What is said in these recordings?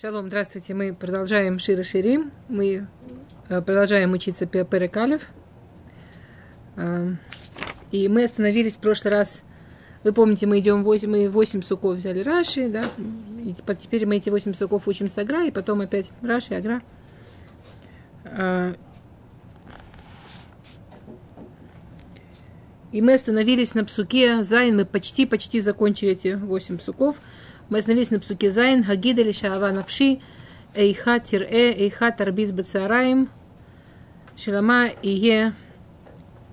Шалом, здравствуйте. Мы продолжаем Шира Ширим. Мы э, продолжаем учиться Перекалев. Э, и мы остановились в прошлый раз. Вы помните, мы идем 8, мы 8 суков взяли Раши, да? И теперь мы эти 8 суков учим с Агра, и потом опять Раши, Агра. Э, и мы остановились на псуке Зайн. Мы почти-почти закончили эти 8 суков. Мы остановились на псуке Зайн, Хагида ли Шаава Навши, Эйха Тирэ, Эйха Тарбиз Бацараим, Шилама Ие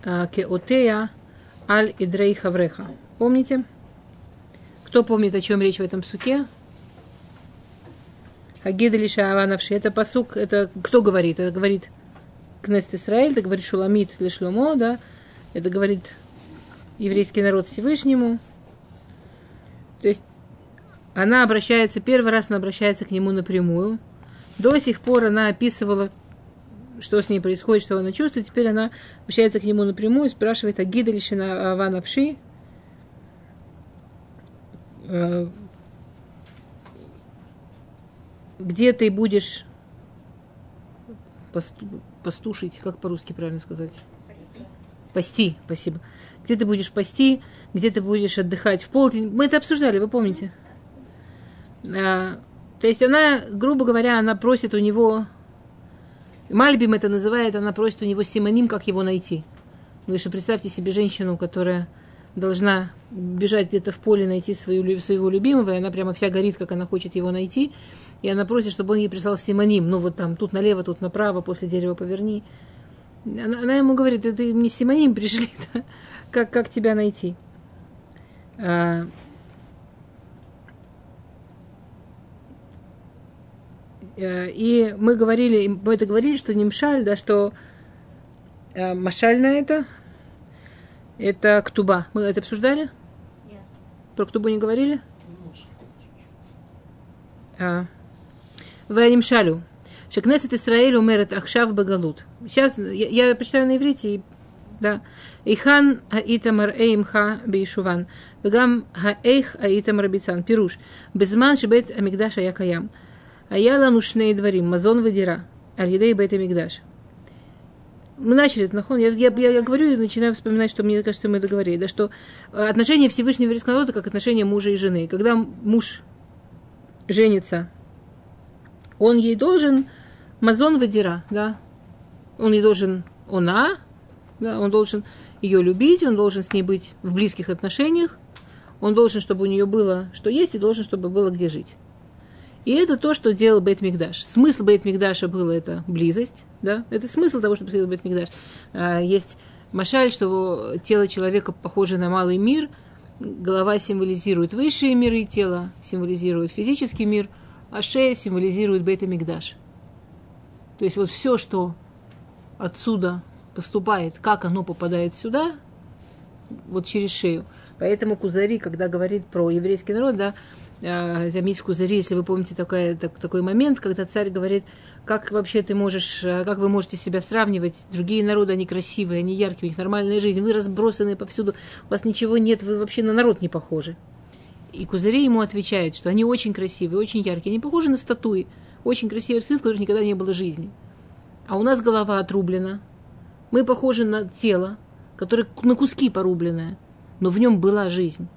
Кеотея Аль Идрей Хавреха. Помните? Кто помнит, о чем речь в этом псуке? Хагида ли Шаава Навши. Это посук, это кто говорит? Это говорит Кнест Исраиль, это говорит Шуламит или Шломо, да? Это говорит еврейский народ Всевышнему. То есть она обращается, первый раз она обращается к нему напрямую. До сих пор она описывала, что с ней происходит, что она чувствует. Теперь она обращается к нему напрямую спрашивает, а гида лишена Аванавши? Э, где ты будешь посту, пастушить, как по-русски правильно сказать? Пасти, спасибо. Где ты будешь пасти, где ты будешь отдыхать в полдень. Мы это обсуждали, вы помните? А, то есть она, грубо говоря, она просит у него, Мальбим это называет, она просит у него симоним, как его найти. Вы же представьте себе женщину, которая должна бежать где-то в поле, найти свою, своего любимого, и она прямо вся горит, как она хочет его найти. И она просит, чтобы он ей прислал симоним. Ну, вот там, тут налево, тут направо, после дерева поверни. Она, она ему говорит, это мне симоним пришли, да? как, как тебя найти? А, Э, Э, и мы говорили, мы это говорили, что Нимшаль, да, что э, Машаль на это, это Ктуба. Мы это обсуждали? Нет. Про Ктубу не говорили? А. Ванимшалю. Шекнесет Исраэль умерет Ахшав Багалут. Сейчас я, я прочитаю на иврите и да. Ихан Аитамар Эймха Бейшуван. Вегам Хаэйх Аитамар Бицан. Пируш. Безман Шибет Амигдаша Якаям. Якаям. А я ланушней дворим, мазон вадира, аль-едей бейт мигдаш. Мы начали это, нахон. Я, я, я, говорю и начинаю вспоминать, что мне кажется, мы договорили, да, что отношения Всевышнего еврейского народа как отношения мужа и жены. Когда муж женится, он ей должен мазон вадира, да, он ей должен она, да, он должен ее любить, он должен с ней быть в близких отношениях, он должен, чтобы у нее было что есть, и должен, чтобы было где жить. И это то, что делал Бейт Мигдаш. Смысл Бейт Мигдаша было это близость, да, это смысл того, чтобы сделал Бейт Мигдаш. А, есть Машаль, что тело человека похоже на малый мир, голова символизирует высшие миры, тело символизирует физический мир, а шея символизирует Бейт Мигдаш. То есть вот все, что отсюда поступает, как оно попадает сюда, вот через шею. Поэтому Кузари, когда говорит про еврейский народ, да, там э, есть Кузари, если вы помните такой, так, такой момент, когда царь говорит, как вообще ты можешь, э, как вы можете себя сравнивать, другие народы, они красивые, они яркие, у них нормальная жизнь, вы разбросаны повсюду, у вас ничего нет, вы вообще на народ не похожи. И Кузари ему отвечает, что они очень красивые, очень яркие, они похожи на статуи, очень красивые рисунки, в которых никогда не было жизни. А у нас голова отрублена, мы похожи на тело, которое на куски порубленное, но в нем была жизнь.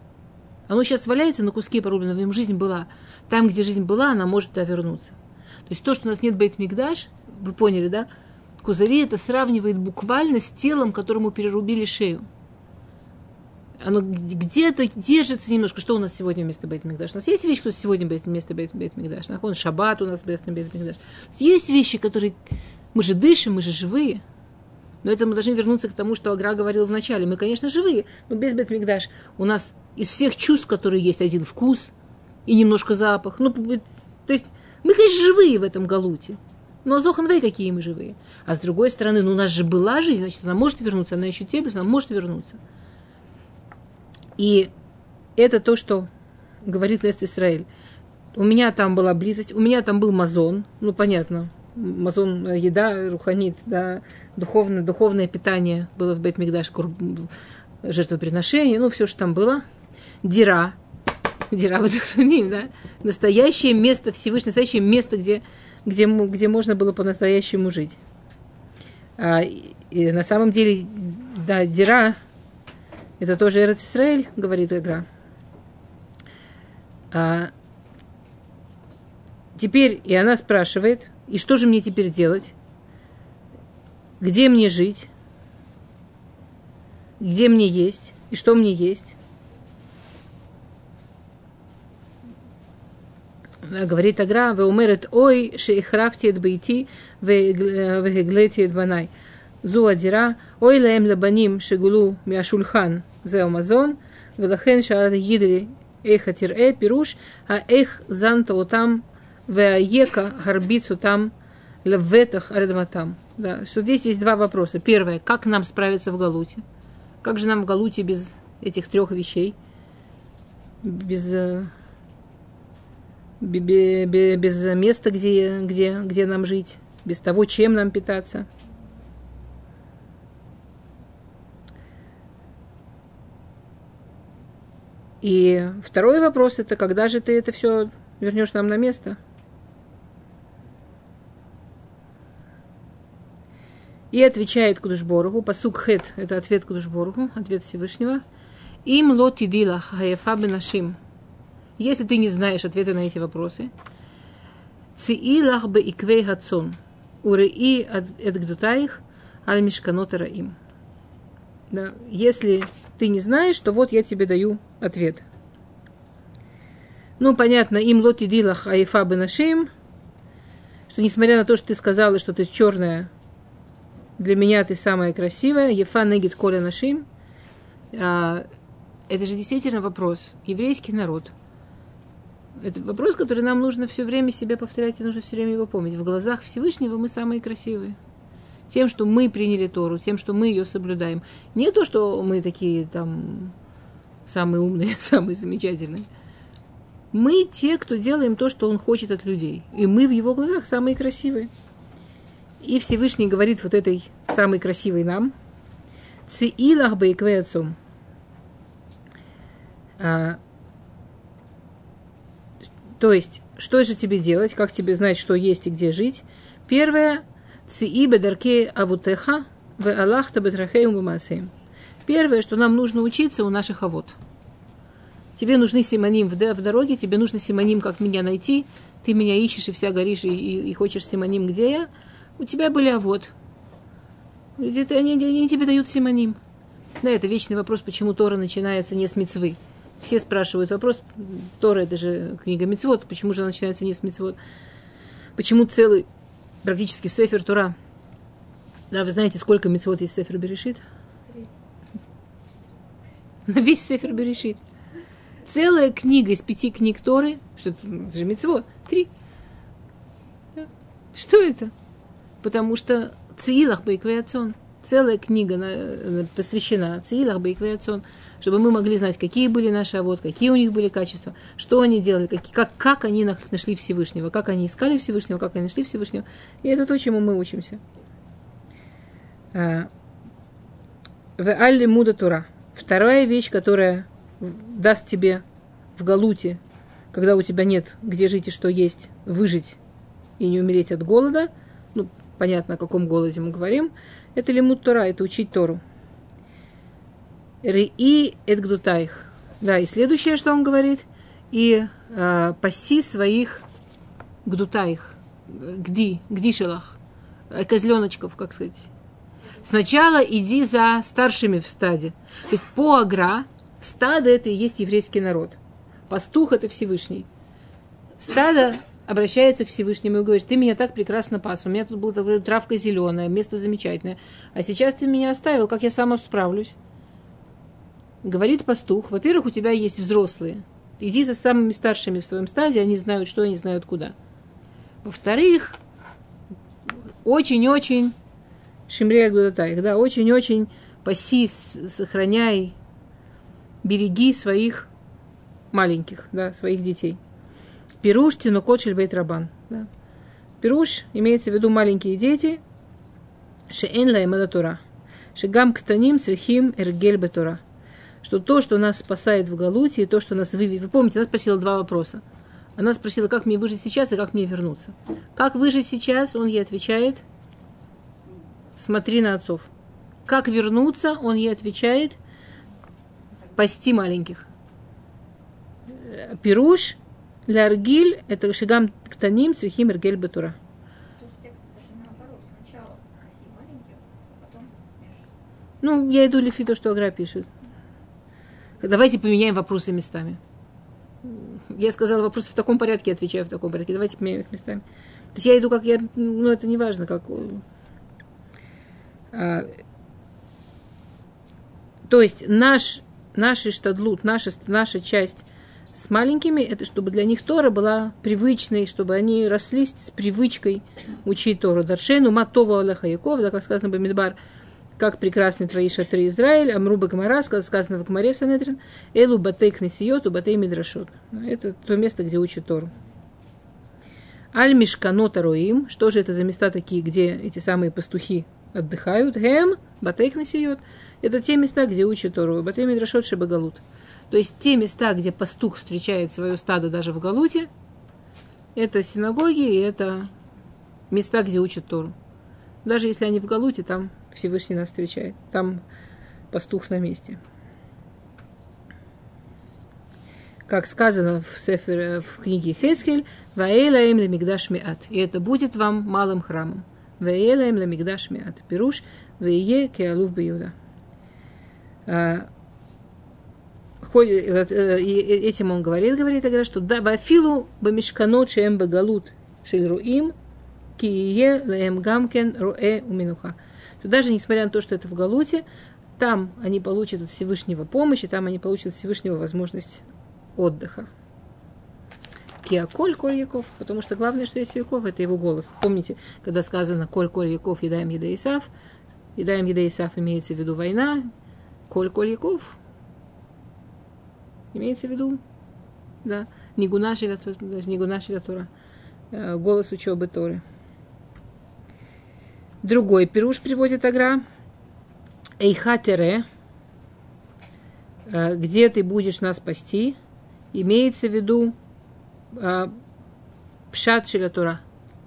Оно сейчас валяется на куски порубленные, в нем жизнь была. Там, где жизнь была, она может туда вернуться. То есть то, что у нас нет бейт-мигдаш, вы поняли, да? Кузари это сравнивает буквально с телом, которому перерубили шею. Оно где-то держится немножко. Что у нас сегодня вместо бейт мигдаш? У нас есть вещи, что сегодня вместо бейт мигдаш. Нахон шаббат у нас вместо бейт мигдаш. Есть вещи, которые... Мы же дышим, мы же живые. Но это мы должны вернуться к тому, что Агра говорил в начале. Мы, конечно, живые, но без Бетмигдаш. У нас из всех чувств, которые есть, один вкус и немножко запах. Ну, то есть мы, конечно, живые в этом галуте. Но Зоханвей какие мы живые. А с другой стороны, ну у нас же была жизнь, значит, она может вернуться, она еще теплится, она может вернуться. И это то, что говорит Лест Исраэль. У меня там была близость, у меня там был мазон, ну понятно, мазон, э, еда, руханит, да, духовное, духовное питание было в Бет-Мигдаш, жертвоприношение, ну, все, что там было. Дира. Дира Батахшуним, да? Настоящее место Всевышнего, настоящее место, где, где, где можно было по-настоящему жить. А, и на самом деле, да, Дира, это тоже Эрет Исраэль, говорит игра. А, теперь, и она спрашивает, и что же мне теперь делать? Где мне жить? Где мне есть? И что мне есть? говорит Агра, вы умерет ой, шейхрафтиет бейти, вегеглетиет э, банай. Зу адира, ой лаем лабаним шегулу миашульхан зеомазон, велахен шаар гидри эхатир э пируш, а эх занта там веаека горбицу там леветах ардматам. Да, что здесь есть два вопроса. Первое, как нам справиться в Галуте? Как же нам в Галуте без этих трех вещей? Без, э, без, без места, где, где, где нам жить? Без того, чем нам питаться? И второй вопрос это когда же ты это все вернешь нам на место? И отвечает Кудушборуху, посук хет, это ответ Кудушборуху, ответ Всевышнего. Им лоти дилах хаефа бенашим – если ты не знаешь ответа на эти вопросы, Циилах бы иквей хацон, уреи эдгдутаих аль мишканот раим. Да, если ты не знаешь, то вот я тебе даю ответ. Ну, понятно, им лоти дилах аифа бы нашим, что несмотря на то, что ты сказала, что ты черная, для меня ты самая красивая, ефа негит коля нашим, а, это же действительно вопрос. Еврейский народ – это вопрос, который нам нужно все время себе повторять, и нужно все время его помнить. В глазах Всевышнего мы самые красивые. Тем, что мы приняли Тору, тем, что мы ее соблюдаем. Не то, что мы такие там самые умные, самые замечательные. Мы те, кто делаем то, что он хочет от людей. И мы в его глазах самые красивые. И Всевышний говорит вот этой самой красивой нам, Циилах бейкве отцом. А, то есть, что же тебе делать, как тебе знать, что есть и где жить? Первое, ции бедарке авутеха, в Аллахта бетрахеум Первое, что нам нужно учиться у наших авод. Тебе нужны симоним в, в дороге, тебе нужно симоним, как меня найти. Ты меня ищешь и вся горишь, и, и, и хочешь симоним, где я. У тебя были авод. Это, они, они тебе дают симоним. Да, это вечный вопрос, почему Тора начинается не с мецвы. Все спрашивают вопрос, Тора это же книга Мецвод, почему же она начинается не с Мецвод? Почему целый практически Сефер Тора? Да, вы знаете, сколько Мецвод есть Сефер Берешит? На весь Сефер Берешит. Целая книга из пяти книг Торы, что это, это же Мецвод, три. Что это? Потому что Циилах Байквеяцон, целая книга посвящена Циилах Байквеяцон – чтобы мы могли знать, какие были наши авод, какие у них были качества, что они делали, как, как, как они нашли Всевышнего, как они искали Всевышнего, как они нашли Всевышнего. И это то, чему мы учимся. А, в Алли Муда Тура. Вторая вещь, которая даст тебе в Галуте, когда у тебя нет где жить и что есть, выжить и не умереть от голода, понятно, о каком голоде мы говорим, это лимут Тора, это учить Тору. Ри эдгдутайх. Да, и следующее, что он говорит, и э, паси своих гдутайх, гди, гдишелах, э, козленочков, как сказать. Сначала иди за старшими в стаде. То есть по агра стадо это и есть еврейский народ. Пастух это Всевышний. Стадо обращается к Всевышнему и говорит, ты меня так прекрасно пас, у меня тут была травка зеленая, место замечательное, а сейчас ты меня оставил, как я сама справлюсь? Говорит пастух, во-первых, у тебя есть взрослые. Иди за самыми старшими в своем стаде, они знают, что они знают куда. Во-вторых, очень-очень Шимрея Гудатаих, да, очень-очень паси, сохраняй, береги своих маленьких, да, своих детей. Пируш тинукот шельбейт рабан. Да. Пируш имеется в виду маленькие дети, шеэн лаем Тора. Шегам ктаним црихим эргель бетура что то, что нас спасает в Галуте, и то, что нас выведет... Вы помните, она спросила два вопроса. Она спросила, как мне выжить сейчас и как мне вернуться. Как выжить сейчас, он ей отвечает, смотри на отцов. Как вернуться, он ей отвечает, пасти маленьких. Пируш, ляргиль, это шигам ктаним, црихим, эргель батура. Ну, я иду лифи то, что Агра пишет. Давайте поменяем вопросы местами. Я сказала вопросы в таком порядке, отвечаю в таком порядке. Давайте поменяем их местами. То есть я иду как я, ну это не важно, как... А, то есть наш, наш штадлут, наша, наша часть с маленькими, это чтобы для них Тора была привычной, чтобы они росли с привычкой учить Тору. Даршену матова Аллаха Яков, да, как сказано Бамидбар, как прекрасны твои шатры Израиль, Амруба Гамара, сказано в Гамаре в Санедрин, Элу Батей Кнесиот, у Батей Мидрашот. Это то место, где учат Тору. Аль Мишкано Тароим, что же это за места такие, где эти самые пастухи отдыхают? Гем, Батей Кнесиот. Это те места, где учат Тору. Батей Мидрашот Шебагалут. То есть те места, где пастух встречает свое стадо даже в Галуте, это синагоги и это места, где учат Тору. Даже если они в Галуте, там Всевышний нас встречает. Там пастух на месте. Как сказано в, Сефер, в книге Хескель, «Ваэлаем лемигдаш миат». И это будет вам малым храмом. «Ваэлаем лемигдаш миат». Пируш «Ваие кеалув бьюда». А, э, э, этим он говорит, говорит, говорит, что да, бафилу бамишкано чем багалут шельруим, кие леем гамкен руэ уминуха даже несмотря на то, что это в Галуте, там они получат от Всевышнего помощь, и там они получат от Всевышнего возможность отдыха. Киаколь Коль Яков, потому что главное, что есть Яков, это его голос. Помните, когда сказано Коль Коль Яков, едаем еда Исав, едаем еда Исав имеется в виду война, Коль Коль Яков имеется в виду, да, Нигуна Шилатура, э, голос учебы Торы. Другой пируш приводит Агра. Эйхатере, э, где ты будешь нас спасти, имеется в виду э, пшат шиля Тора.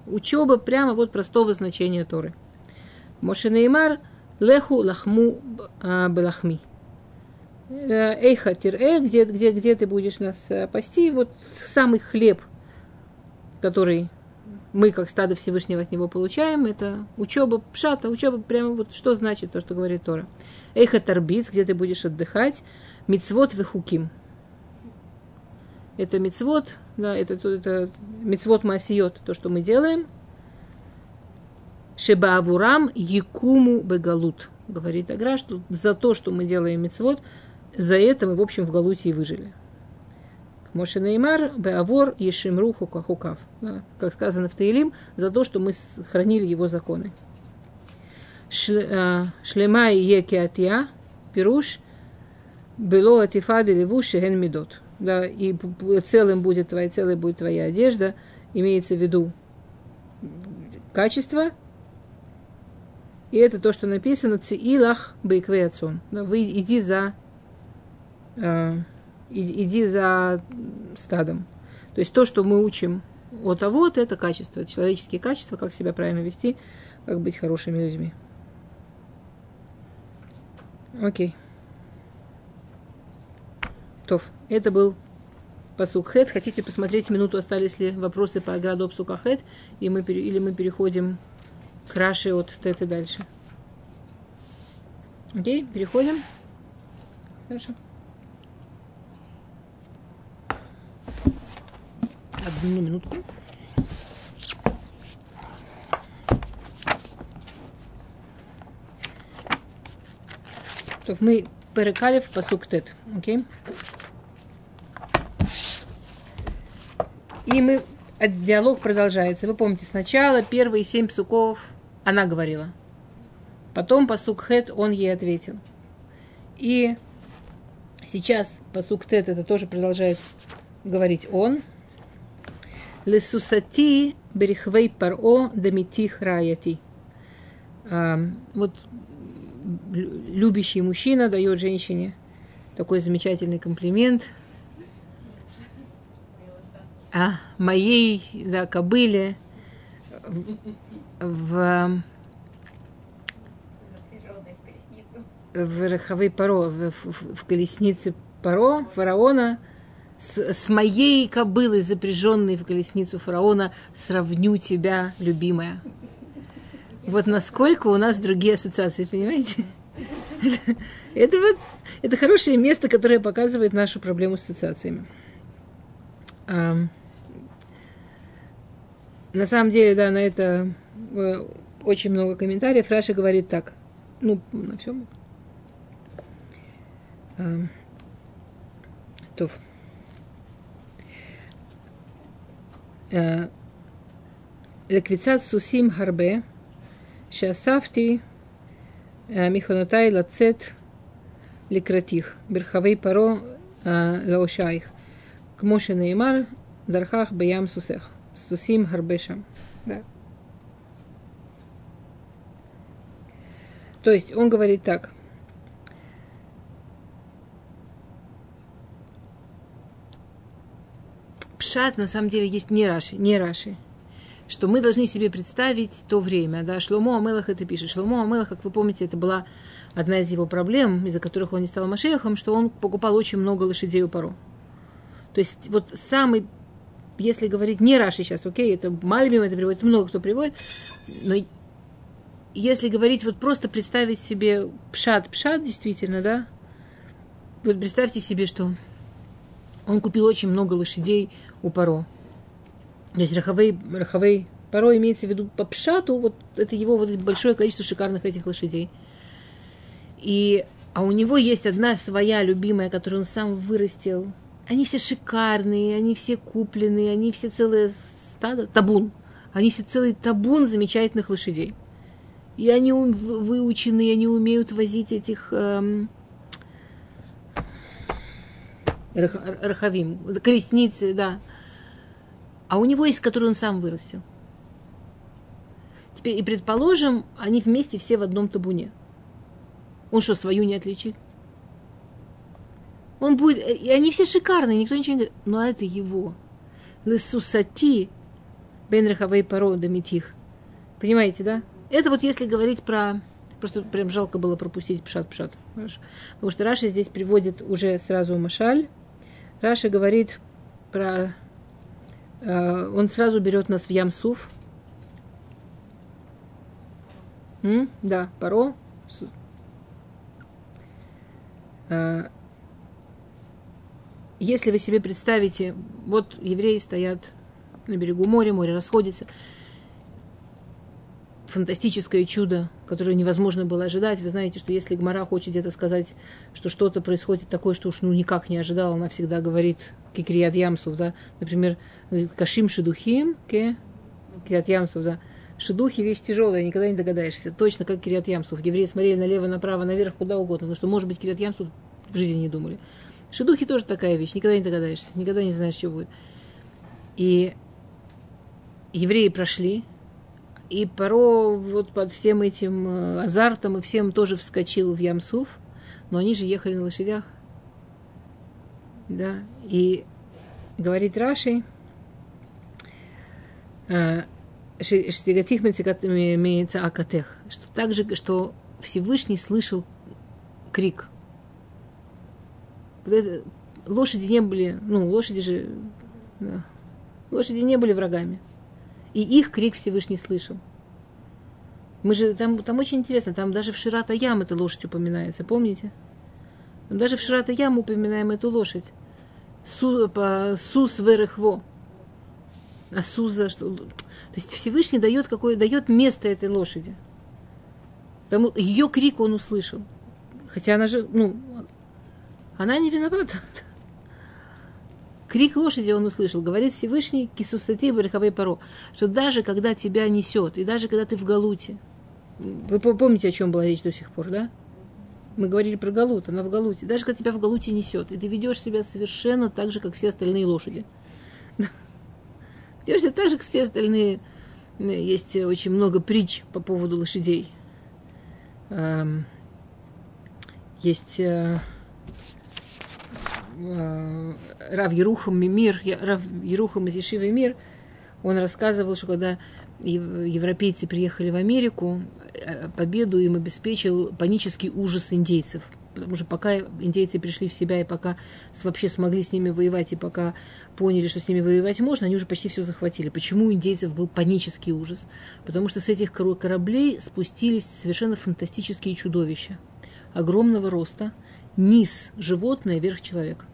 Учеба прямо вот простого значения Торы. Мошенеймар леху лахму белахми. Эйха тире, где, где, где ты будешь нас пасти, вот самый хлеб, который мы, как стадо Всевышнего, от него получаем, это учеба пшата, учеба прямо вот что значит то, что говорит Тора. Эйха тарбиц, где ты будешь отдыхать, мицвод вехуким. Это мицвод, да, это, это мицвод масиот, то, что мы делаем. Шеба авурам якуму бегалут. Говорит Агра, что за то, что мы делаем мицвод, за это мы, в общем, в Галуте и выжили. Моше Неймар, Беавор, Ешимру, Хукахукав. Да, как сказано в Таилим, за то, что мы сохранили его законы. А, Шлема и Екиатия, Пируш, Бело Атифады Леву Шехен Медот. Да, и целым будет твоя, целой будет твоя одежда, имеется в виду качество, и это то, что написано Циилах Бейквеацон. Да, вы иди за а, иди за стадом. То есть то, что мы учим от а вот это качество, человеческие качества, как себя правильно вести, как быть хорошими людьми. Окей. Тоф. Это был посук Хет. Хотите посмотреть минуту, остались ли вопросы по ограду псука Хет, и мы, или мы переходим к Раши от Тет и дальше. Окей, переходим. Хорошо. Одну минутку. Так, мы перекали в посук тет, окей? И мы, диалог продолжается. Вы помните, сначала первые семь псуков она говорила. Потом посук хет он ей ответил. И сейчас посук тет это тоже продолжает говорить он. Лесусати берехвей паро дамитих раяти. Вот любящий мужчина дает женщине такой замечательный комплимент о моей да, кобыле в, в в Рахавей Паро, в, в, в колеснице Паро, фараона, с, с моей кобылой, запряженной в колесницу фараона, сравню тебя, любимая. Вот насколько у нас другие ассоциации, понимаете? Это, вот это хорошее место, которое показывает нашу проблему с ассоциациями. А, на самом деле, да, на это э, очень много комментариев. Раша говорит так. Ну, на всем. А, Тоф. Э, ликвицат сусим харбе, шасафти э, михонотай лацет лекратих берхавей паро э, лаошаих, кмоши неймар, дархах баям сусех, сусим харбешам. Да. То есть он говорит так – Пшат на самом деле есть не Раши, не Раши. Что мы должны себе представить то время. Да? Шломо Амелах это пишет. Шломо Амелах, как вы помните, это была одна из его проблем, из-за которых он не стал Машехом, что он покупал очень много лошадей у Паро. То есть вот самый, если говорить не Раши сейчас, окей, это Мальбим, это приводит, много кто приводит, но если говорить, вот просто представить себе пшат, пшат действительно, да, вот представьте себе, что он купил очень много лошадей у Паро. То есть Рахавей, Рахавей Паро имеется в виду по пшату, вот это его вот большое количество шикарных этих лошадей. И, а у него есть одна своя любимая, которую он сам вырастил. Они все шикарные, они все купленные, они все целые стадо, табун. Они все целый табун замечательных лошадей. И они выучены, они умеют возить этих эм, рахавим, колесницы, да. А у него есть, который он сам вырастил. Теперь, и предположим, они вместе все в одном табуне. Он что, свою не отличит? Он будет... И они все шикарные, никто ничего не говорит. Но это его. לסוסתי ברכבי פרעה דמיתיך. Понимаете, да? Это вот если говорить про... Просто прям жалко было пропустить פשט פשט. Потому что Раши здесь приводит уже сразу משל. Раши говорит про... Э, он сразу берет нас в Ямсуф. М? Да, Паро. Э, если вы себе представите, вот евреи стоят на берегу моря, море расходится – фантастическое чудо, которое невозможно было ожидать. Вы знаете, что если Гмара хочет где-то сказать, что что-то происходит такое, что уж ну никак не ожидал, она всегда говорит кикрият ямсов, да, например, кашим шедухим, ке, кириат ямсов, да, шедухи вещь тяжелая, никогда не догадаешься, точно как кириат ямсов. Евреи смотрели налево, направо, наверх, куда угодно, потому что, может быть, кириат ямсов в жизни не думали. Шедухи тоже такая вещь, никогда не догадаешься, никогда не знаешь, что будет. И евреи прошли, и Паро вот под всем этим э, азартом и всем тоже вскочил в Ямсуф, но они же ехали на лошадях. Да, и говорит Раши, э, что также, что Всевышний слышал крик. Вот это, лошади не были, ну, лошади же, да, лошади не были врагами. И их крик Всевышний слышал. Мы же там, там очень интересно, там даже в Ширата Ям эта лошадь упоминается, помните? Даже в Ширата Ям упоминаем эту лошадь. Су, по, сус верехво. А суза, что... То есть Всевышний дает, какое, дает место этой лошади. Потому ее крик он услышал. Хотя она же, ну, она не виновата. Крик лошади он услышал. Говорит Всевышний Кисусати Барихавей Паро, что даже когда тебя несет, и даже когда ты в Галуте, вы помните, о чем была речь до сих пор, да? Мы говорили про Галут, она в Галуте. Даже когда тебя в Галуте несет, и ты ведешь себя совершенно так же, как все остальные лошади. Ведешь себя так же, как все остальные. Есть очень много притч по поводу лошадей. Есть э, э, Рав Ерухам Мир, Рав Ерухам из Ешивы Мир, он рассказывал, что когда европейцы приехали в Америку, э, победу им обеспечил панический ужас индейцев – потому что пока индейцы пришли в себя и пока вообще смогли с ними воевать, и пока поняли, что с ними воевать можно, они уже почти все захватили. Почему у индейцев был панический ужас? Потому что с этих кораблей спустились совершенно фантастические чудовища. Огромного роста, низ животное, верх человек.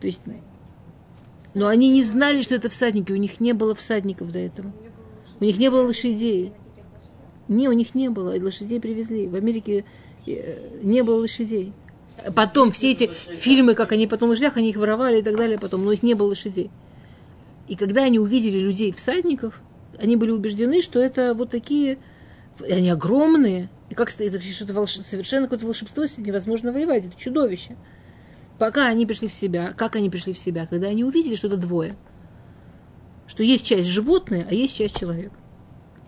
То есть, но они не знали, что это всадники, у них не было всадников до этого. У них не было лошадей. Не, у них не было, лошадей привезли. В Америке Э, не было лошадей. Потом все эти фильмы, как они потом лошадях, они их воровали и так далее потом, но их не было лошадей. И когда они увидели людей, всадников, они были убеждены, что это вот такие, они огромные, и как это что-то волш... совершенно какое-то волшебство, с невозможно воевать, это чудовище. Пока они пришли в себя, как они пришли в себя, когда они увидели, что это двое, что есть часть животное, а есть часть человек.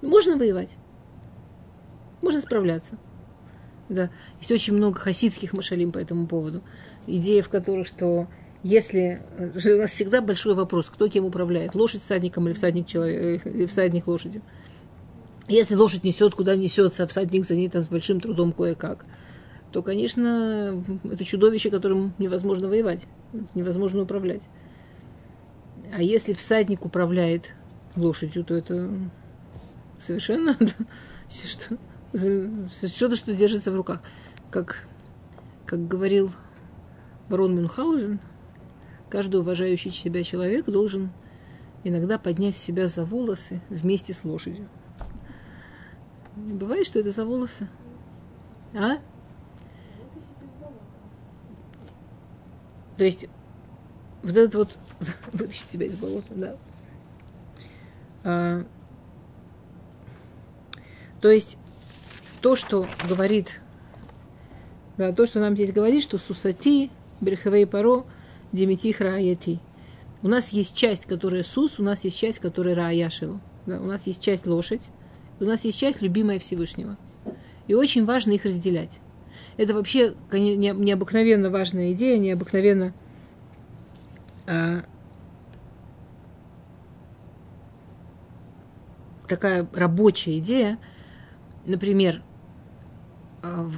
Можно воевать, можно справляться. Да. Есть очень много хасидских машалим по этому поводу. Идея в которых, что если... У нас всегда большой вопрос, кто кем управляет. Лошадь всадником или всадник, человек, э, или всадник лошадью. Если лошадь несет, куда несется, а всадник за ней там с большим трудом кое-как, то, конечно, это чудовище, которым невозможно воевать, невозможно управлять. А если всадник управляет лошадью, то это совершенно что что-то, что держится в руках. Как, как говорил барон Мюнхгаузен, каждый уважающий себя человек должен иногда поднять себя за волосы вместе с лошадью. Бывает, что это за волосы? А? То есть, вот этот вот вытащить себя из болота, да. А, то есть, то, что говорит, да, то, что нам здесь говорит, что сусати, берхавей паро, демитих рааяти. У нас есть часть, которая сус, у нас есть часть, которая рааяшилу. Да, у нас есть часть лошадь, у нас есть часть любимая Всевышнего. И очень важно их разделять. Это вообще необыкновенно важная идея, необыкновенно а, такая рабочая идея. Например, а,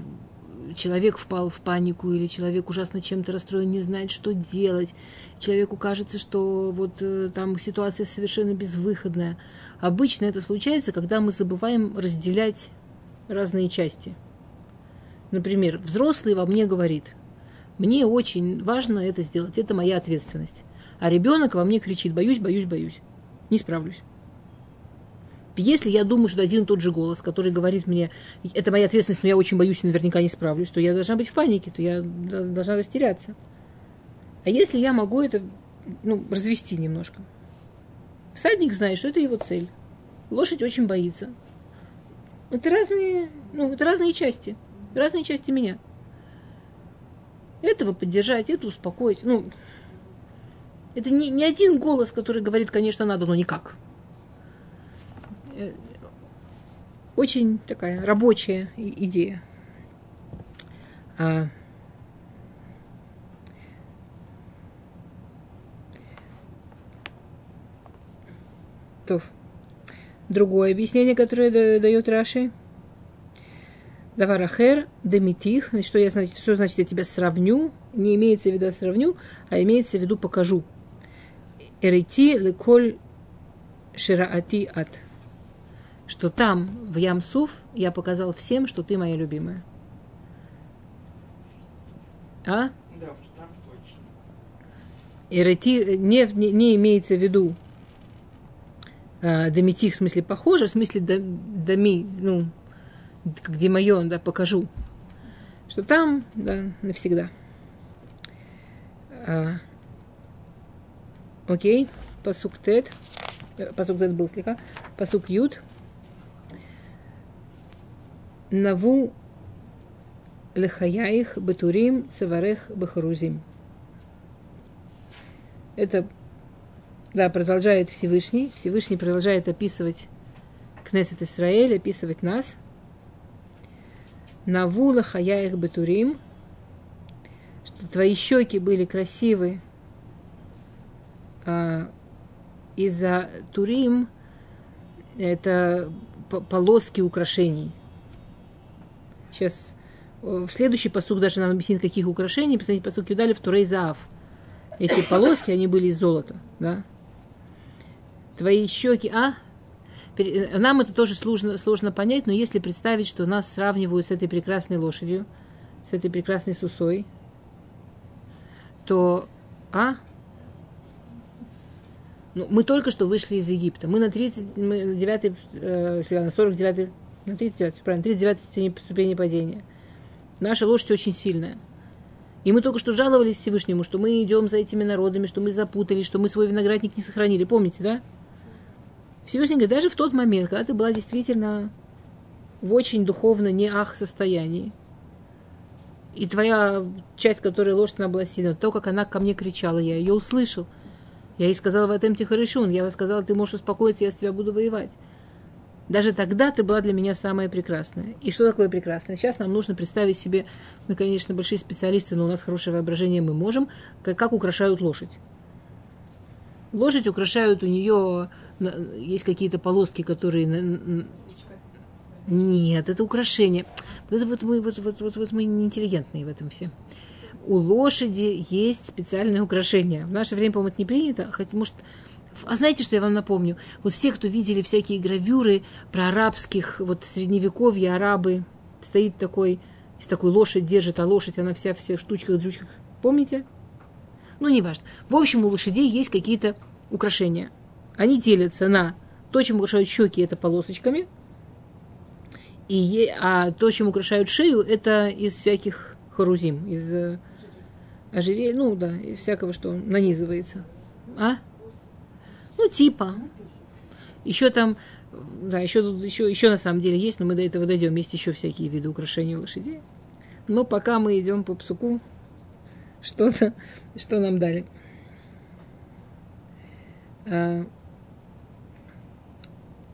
человек впал в панику или человек ужасно чем-то расстроен, не знает, что делать. Человеку кажется, что вот э, там ситуация совершенно безвыходная. Обычно это случается, когда мы забываем разделять разные части. Например, взрослый во мне говорит, мне очень важно это сделать, это моя ответственность. А ребенок во мне кричит, боюсь, боюсь, боюсь, не справлюсь. Если я думаю, что один и тот же голос, который говорит мне, это моя ответственность, но я очень боюсь и наверняка не справлюсь, то я должна быть в панике, то я должна растеряться. А если я могу это ну, развести немножко? Всадник знает, что это его цель. Лошадь очень боится. Это разные, ну, это разные части. Разные части меня. Этого поддержать, это успокоить. Ну, это не, не один голос, который говорит, конечно, надо, но никак. Э, очень такая рабочая идея. А. Другое объяснение, которое дает Раши. Даварахер, демитих. Значит, что, я, значит, что значит я тебя сравню? Не имеется в виду сравню, а имеется в виду покажу. Эрити леколь шираати ат что там, в Ямсуф, я показал всем, что ты моя любимая. А? Да, там точно. И не, не, не имеется в виду э, Дамити, в смысле похоже, в смысле Дами, ну, где мое, да, покажу. Что там, да, навсегда. А, окей, посук тет. Э, посук тет был слегка. Посук ют. Наву лехаяих бетурим цеварех бахарузим. Это, да, продолжает Всевышний. Всевышний продолжает описывать Кнесет Исраэль, описывать нас. Наву лехаяих бетурим. что твои щеки были красивы а, из-за турим, это полоски украшений. Сейчас в следующий посуд даже нам объяснит, каких украшений. Посмотрите, посуд Юдали в Турей Заав. Эти полоски, они были из золота, да. Твои щеки, а? Нам это тоже сложно, сложно понять, но если представить, что нас сравнивают с этой прекрасной лошадью, с этой прекрасной сусой, то, а? Ну, мы только что вышли из Египта. Мы на 39, э, на 49, на 39, правильно, 39 ступени, ступени падения. Наша лошадь очень сильная. И мы только что жаловались Всевышнему, что мы идем за этими народами, что мы запутались, что мы свой виноградник не сохранили. Помните, да? Всевышний говорит, даже в тот момент, когда ты была действительно в очень духовно не ах состоянии, и твоя часть, которая лошадь, она была сильна, то, как она ко мне кричала, я ее услышал. Я ей сказала в этом тихорешун, я сказала, ты можешь успокоиться, я с тебя буду воевать. Даже тогда ты была для меня самая прекрасная. И что такое прекрасное? Сейчас нам нужно представить себе, мы, конечно, большие специалисты, но у нас хорошее воображение, мы можем, как, как украшают лошадь. Лошадь украшают, у нее есть какие-то полоски, которые... Нет, это украшение. Вот, вот, мы, вот, вот, вот, вот мы неинтеллигентные в этом все. У лошади есть специальное украшение. В наше время, по-моему, это не принято, хотя, может, а знаете, что я вам напомню? Вот все, кто видели всякие гравюры про арабских, вот средневековье, арабы, стоит такой, с такой лошадь держит, а лошадь, она вся, вся в штучках, дрючках. Помните? Ну, неважно. В общем, у лошадей есть какие-то украшения. Они делятся на то, чем украшают щеки, это полосочками, и, а то, чем украшают шею, это из всяких харузим, из э, ожерелья, ну да, из всякого, что нанизывается. А? Ну, типа. Еще там, да, еще, еще, еще на самом деле есть, но мы до этого дойдем. Есть еще всякие виды украшений лошадей. Но пока мы идем по псуку, что-то, что нам дали. А,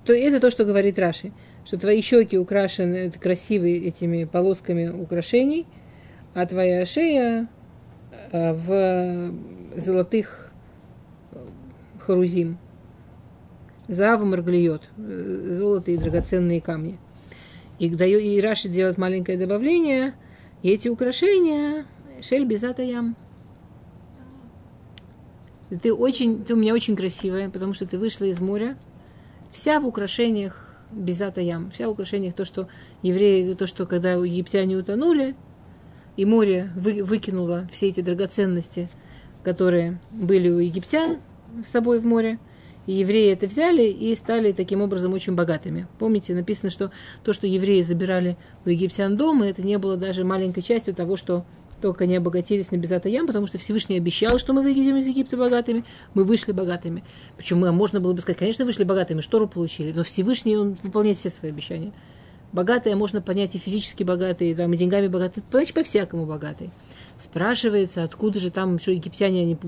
то это то, что говорит Раши, что твои щеки украшены красивыми этими полосками украшений, а твоя шея а, в золотых харузим. Заава марглиот, э, золото и драгоценные камни. И, и Раши делает маленькое добавление, и эти украшения шель безата ям. Ты, очень, ты у меня очень красивая, потому что ты вышла из моря, вся в украшениях безата ям, вся в украшениях то, что евреи, то, что когда египтяне утонули, и море вы, выкинуло все эти драгоценности, которые были у египтян, с собой в море. И евреи это взяли и стали таким образом очень богатыми. Помните, написано, что то, что евреи забирали у египтян дома, это не было даже маленькой частью того, что только они обогатились на Безата потому что Всевышний обещал, что мы выйдем из Египта богатыми, мы вышли богатыми. Причем мы, можно было бы сказать, конечно, вышли богатыми, штору получили, но Всевышний, он выполняет все свои обещания. Богатые можно понять и физически богатые, там, и деньгами богатые, значит, по-всякому богатые. Спрашивается, откуда же там еще египтяне, они,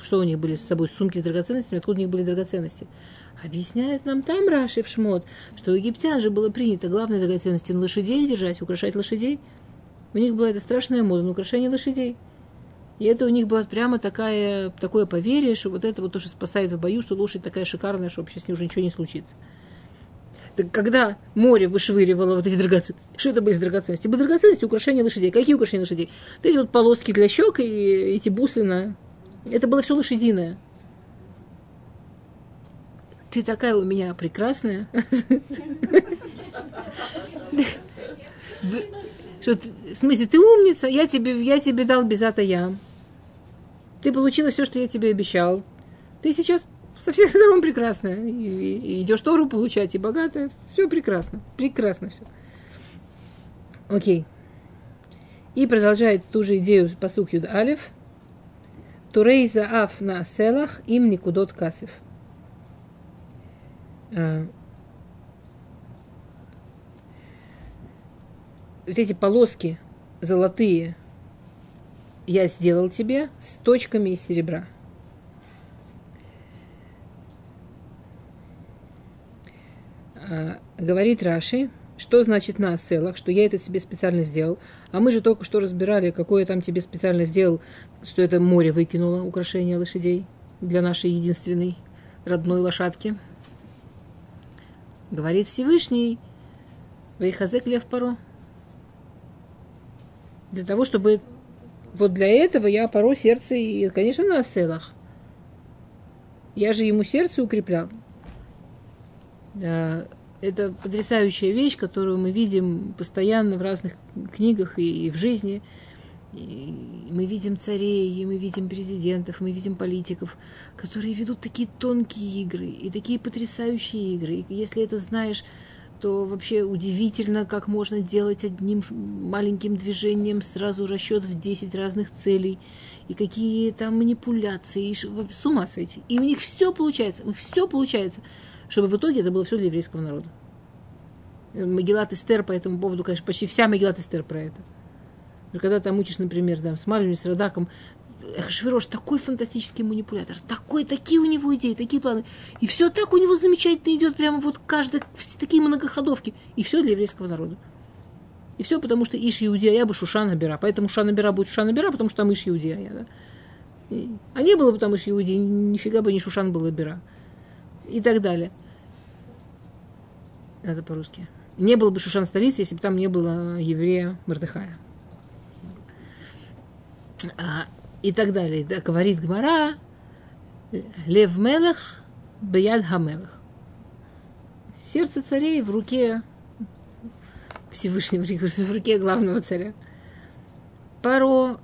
что у них были с собой, сумки с драгоценностями, откуда у них были драгоценности. Объясняет нам там Раши в Шмот, что у египтян же было принято главной драгоценности на лошадей держать, украшать лошадей. У них была эта страшная мода на украшение лошадей. И это у них было прямо такая, такое поверье, что вот это вот то, что спасает в бою, что лошадь такая шикарная, что вообще с ней уже ничего не случится. Так когда море вышвыривало вот эти драгоценности, что это были за драгоценности? Были драгоценности украшения лошадей. Какие украшения лошадей? Вот эти вот полоски для щек и эти бусы на... Это было все лошадиное. Ты такая у меня прекрасная. В смысле, ты умница, я тебе, я тебе дал безата ям. Ты получила все, что я тебе обещал. Ты сейчас со всех сторон прекрасная. Идешь Тору получать, и богатая. Все прекрасно. Прекрасно все. Окей. И продолжает ту же идею посух Юд Алиф. Турей заав на селах им никудот касев. Вот эти полоски золотые я сделал тебе с точками из серебра. А, говорит Раши, Что значит на селах, что я это себе специально сделал? А мы же только что разбирали, какое там тебе специально сделал, что это море выкинуло украшение лошадей для нашей единственной родной лошадки. Говорит Всевышний, Вейхазек Лев Паро. Для того, чтобы... Вот для этого я паро сердце, и, конечно, на селах. Я же ему сердце укреплял. Это потрясающая вещь, которую мы видим постоянно в разных книгах и, в жизни. И мы видим царей, и мы видим президентов, мы видим политиков, которые ведут такие тонкие игры и такие потрясающие игры. И если это знаешь, то вообще удивительно, как можно делать одним маленьким движением сразу расчет в 10 разных целей, и какие там манипуляции, и с ума сойти. И у них все получается, у них все получается чтобы в итоге это было все для еврейского народа. Магеллат Эстер по этому поводу, конечно, почти вся Магеллат Эстер про это. Когда ты учишь, например, да, с Малием, с Радаком, Швирош такой фантастический манипулятор, такой, такие у него идеи, такие планы. И все так у него замечательно идет, прямо вот каждый, такие многоходовки. И все для еврейского народа. И все потому, что Иш Иудея, бы Шушана Бера. Поэтому Шушана Бера будет Шушана Бера, потому что там Иш Иудея. Да? А не было бы там Иш Иудея, нифига бы не Шушан было Бера и так далее. Это по-русски. Не было бы Шушан столицы, если бы там не было еврея Мардыхая. А, и так далее. Да, говорит Гмара, Лев Мелах, Бияд Хамелах. Сердце царей в руке Всевышнего, в руке главного царя. Паро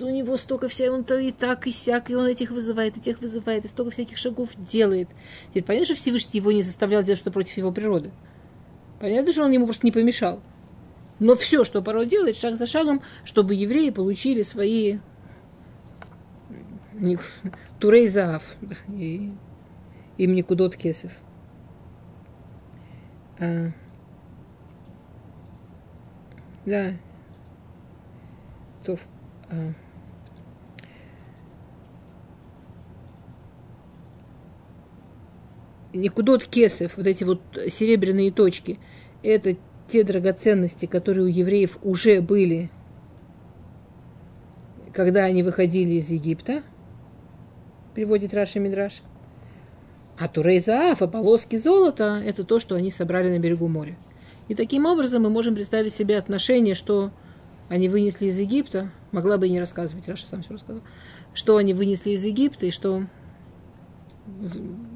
у него столько всего, он то и так, и сяк, и он этих вызывает, и тех вызывает, и столько всяких шагов делает. Теперь понятно, что Всевышний его не заставлял делать что против его природы. Понятно, что он ему просто не помешал. Но все, что порой делает, шаг за шагом, чтобы евреи получили свои турей заав и им не кудот кесов. А, да. То, а, Никудот кесов, вот эти вот серебряные точки, это те драгоценности, которые у евреев уже были, когда они выходили из Египта, приводит Раши Мидраш. А Турей Заафа, полоски золота, это то, что они собрали на берегу моря. И таким образом мы можем представить себе отношение, что они вынесли из Египта, могла бы и не рассказывать, Раша сам все рассказал, что они вынесли из Египта и что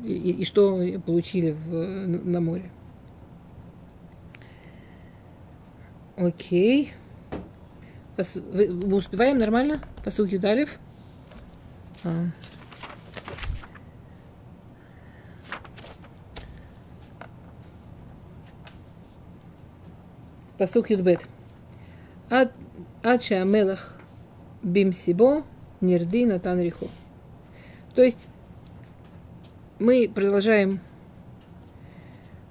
и, и что получили в, на море. Окей. Пос, вы, мы успеваем нормально? Посух Юдалев. А. Посух Юдбет. Ад, ад Мелах бимсибо нирди натан риху. То есть мы продолжаем.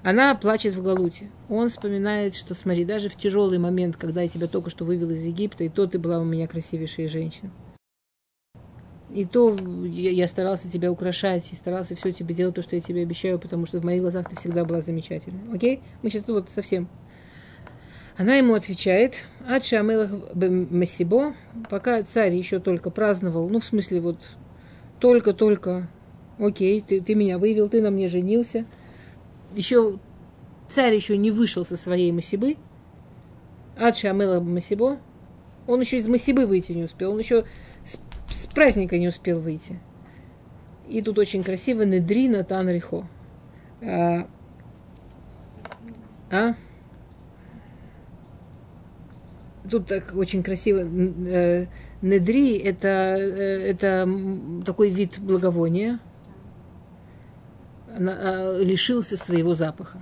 Она плачет в Галуте. Он вспоминает, что смотри, даже в тяжелый момент, когда я тебя только что вывел из Египта, и то ты была у меня красивейшая женщина. И то я, старался тебя украшать, и старался все тебе делать, то, что я тебе обещаю, потому что в моих глазах ты всегда была замечательной. Окей? Мы сейчас вот совсем. Она ему отвечает, Ача Амелах Масибо, пока царь еще только праздновал, ну, в смысле, вот только-только окей, ты, ты меня вывел, ты на мне женился. Еще царь еще не вышел со своей Масибы. Адша Амела Масибо. Он еще из Масибы выйти не успел. Он еще с, с праздника не успел выйти. И тут очень красиво Недрина Танрихо. А, а? Тут так очень красиво. Э, Недри это, э, это такой вид благовония, а, лишился своего запаха.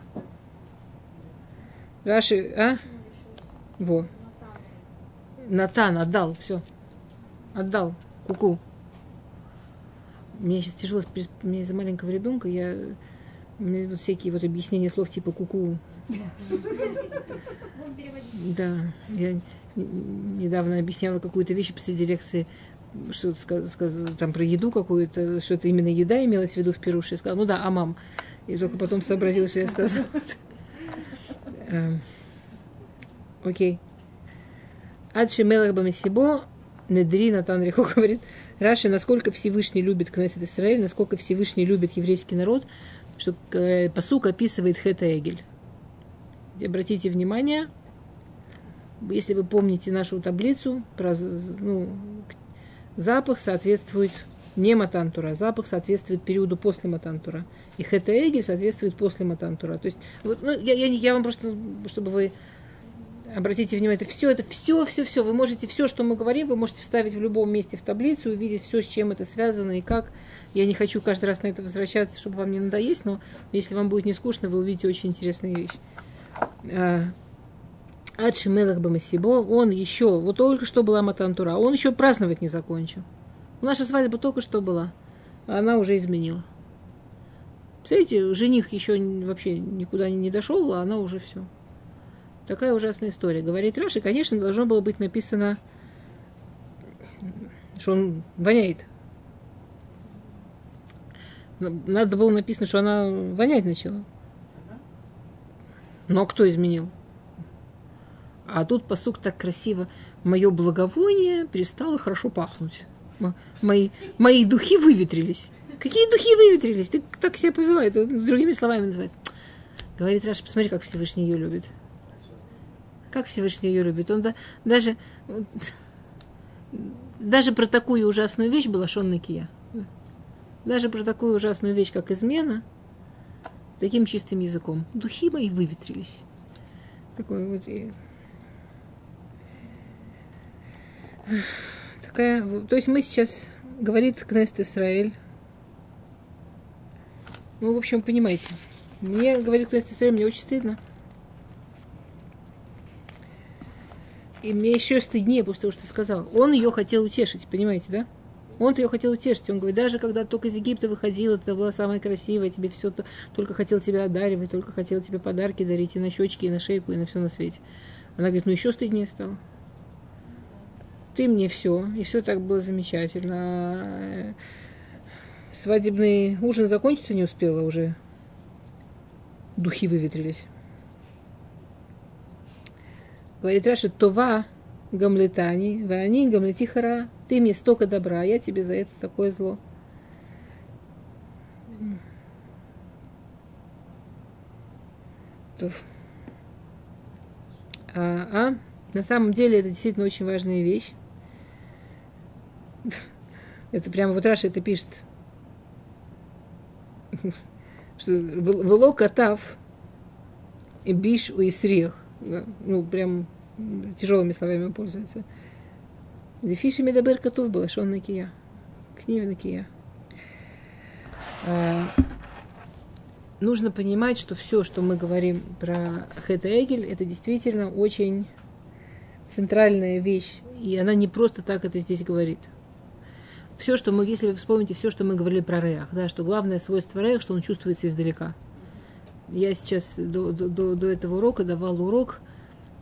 Раши, а? Во. Натан отдал, все. Отдал. Куку. Мне сейчас тяжело, мне из-за маленького ребенка я мне вот всякие вот объяснения слов типа куку. Да, я недавно объясняла какую-то вещь посреди лекции что-то сказал, там про еду какую-то, что это именно еда имелась в виду в Перуше. Я сказала, ну да, а мам. И только потом сообразила, что я сказала. Эм, окей. Адши Мелах Бамисибо, Недри Натан Рихо говорит, Раши, насколько Всевышний любит Кнессет Исраиль, насколько Всевышний любит еврейский народ, что э, посук описывает Хета Эгель. Обратите внимание, если вы помните нашу таблицу, про, ну, запах соответствует не матантура, запах соответствует периоду после матантура. И хета эгель соответствует после матантура. То есть, вот, ну, я, я, я вам просто, чтобы вы обратите внимание, это все, это все, все, все. Вы можете все, что мы говорим, вы можете вставить в любом месте в таблицу, увидеть все, с чем это связано и как. Я не хочу каждый раз на это возвращаться, чтобы вам не надоесть, но если вам будет не скучно, вы увидите очень интересные вещи. А, Адши Мелах Бамасибо, он еще, вот только что была Матантура, он еще праздновать не закончил. Наша свадьба только что была, а она уже изменила. Представляете, жених еще вообще никуда не дошел, а она уже все. Такая ужасная история. Говорит Раши, конечно, должно было быть написано, что он воняет. Надо было написано, что она вонять начала. Но кто изменил? А тут посук так красиво. Мое благовоние перестало хорошо пахнуть. Мои, мои духи выветрились. Какие духи выветрились? Ты так себя повела. Это другими словами называется. Говорит Раша, посмотри, как Всевышний ее любит. Как Всевышний ее любит. Он да, даже, даже про такую ужасную вещь была Шон. Даже про такую ужасную вещь, как измена, таким чистым языком. Духи мои выветрились. Такой вот Такая, то есть мы сейчас, говорит Кнест Исраэль, ну, в общем, понимаете, мне, говорит Кнест Исраэль, мне очень стыдно. И мне еще стыднее после того, что ты сказал. Он ее хотел утешить, понимаете, да? Он ее хотел утешить. Он говорит, даже когда только из Египта выходил, это была самая красивая, тебе все то, только хотел тебя одаривать, только хотел тебе подарки дарить и на щечки, и на шейку, и на все на свете. Она говорит, ну еще стыднее стало ты мне все, и все так было замечательно. Свадебный ужин закончиться не успела уже. Духи выветрились. Говорит Раши, טובה גמלתני, ואני גמלתיך רעה, ты мне столько добра, я тебе за это такое зло. А, а на самом деле это действительно очень важная вещь. Это прямо вот Раши это пишет. Что вело катав и биш у исрех. Ну, прям тяжелыми словами пользуется. Дефиши медабер котов было, что он на кия. Книга на кия. А, нужно понимать, что все, что мы говорим про Хета Эгель, это действительно очень центральная вещь. И она не просто так это здесь говорит все, что мы, если вы вспомните все, что мы говорили про Реах, да, что главное свойство Реах, что он чувствуется издалека. Я сейчас до, до, до этого урока давал урок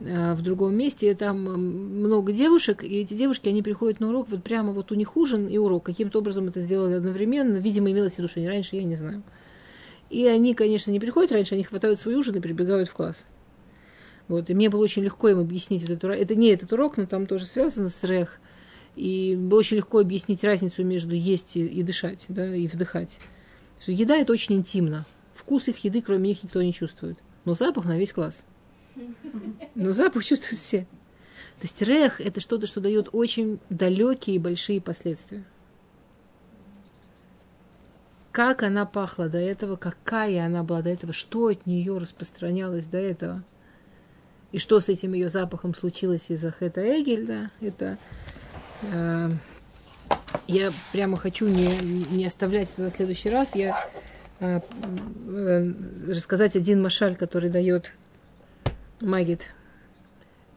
э, в другом месте, и там много девушек, и эти девушки, они приходят на урок, вот прямо вот у них ужин и урок. Каким-то образом это сделали одновременно, видимо, имелось в виду, что не раньше, я не знаю. И они, конечно, не приходят раньше, они хватают свой ужин и прибегают в класс. Вот, и мне было очень легко им объяснить вот этот урок. Это не этот урок, но там тоже связано с Рех. И очень легко объяснить разницу между есть и, и дышать, да, и вдыхать. Что еда это очень интимно. Вкус их еды, кроме них, никто не чувствует. Но запах на весь класс. Но запах чувствуют все. То есть рех – это что-то, что дает очень далекие и большие последствия. Как она пахла до этого, какая она была до этого, что от нее распространялось до этого, и что с этим ее запахом случилось из-за Хета Эгель, да, это я прямо хочу не, не оставлять это на следующий раз. Я э, э, рассказать один машаль, который дает Магит.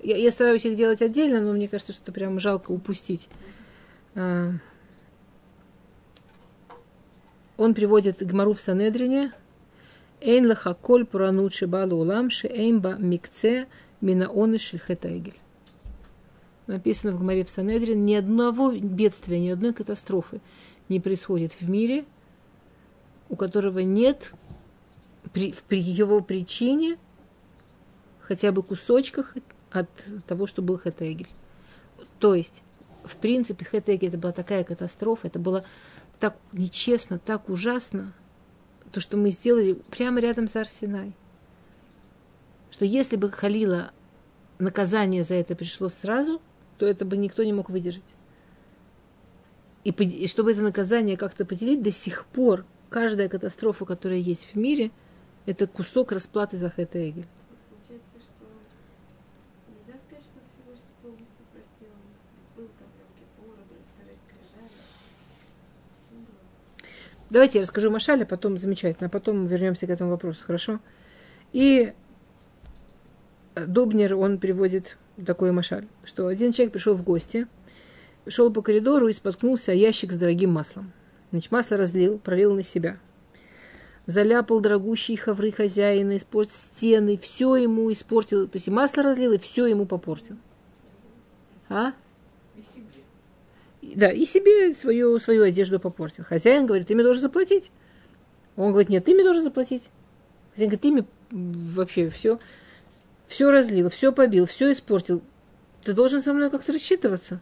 Я, я стараюсь их делать отдельно, но мне кажется, что это прямо жалко упустить. Он приводит Гмару в Санедрине. Эйн лаха коль пуранут шибалу улам ше эймба микце мина оныш хетайгель написано в Гмаре в Санедрин, ни одного бедствия, ни одной катастрофы не происходит в мире, у которого нет при, при его причине хотя бы кусочках от того, что был Хетегель. То есть, в принципе, Хетегель это была такая катастрофа, это было так нечестно, так ужасно, то, что мы сделали прямо рядом с Арсенай. Что если бы Халила наказание за это пришло сразу, то это бы никто не мог выдержать. И, и чтобы это наказание как-то поделить, до сих пор каждая катастрофа, которая есть в мире, это кусок расплаты за Хэта Эгель. Давайте я расскажу Машале, потом замечательно, а потом вернемся к этому вопросу, хорошо? И Дубнер, он приводит такой Машаль, что один человек пришел в гости, шел по коридору и споткнулся о ящик с дорогим маслом. Значит, масло разлил, пролил на себя. Заляпал дорогущие хавры хозяина, испортил стены, все ему испортил. То есть и масло разлил, и все ему попортил. А? И себе. И- Да, и себе свою, свою одежду попортил. Хозяин говорит, ты мне должен заплатить. Он говорит, нет, ты мне должен заплатить. Хозяин говорит, ты мне вообще все, все разлил, все побил, все испортил. Ты должен со мной как-то рассчитываться.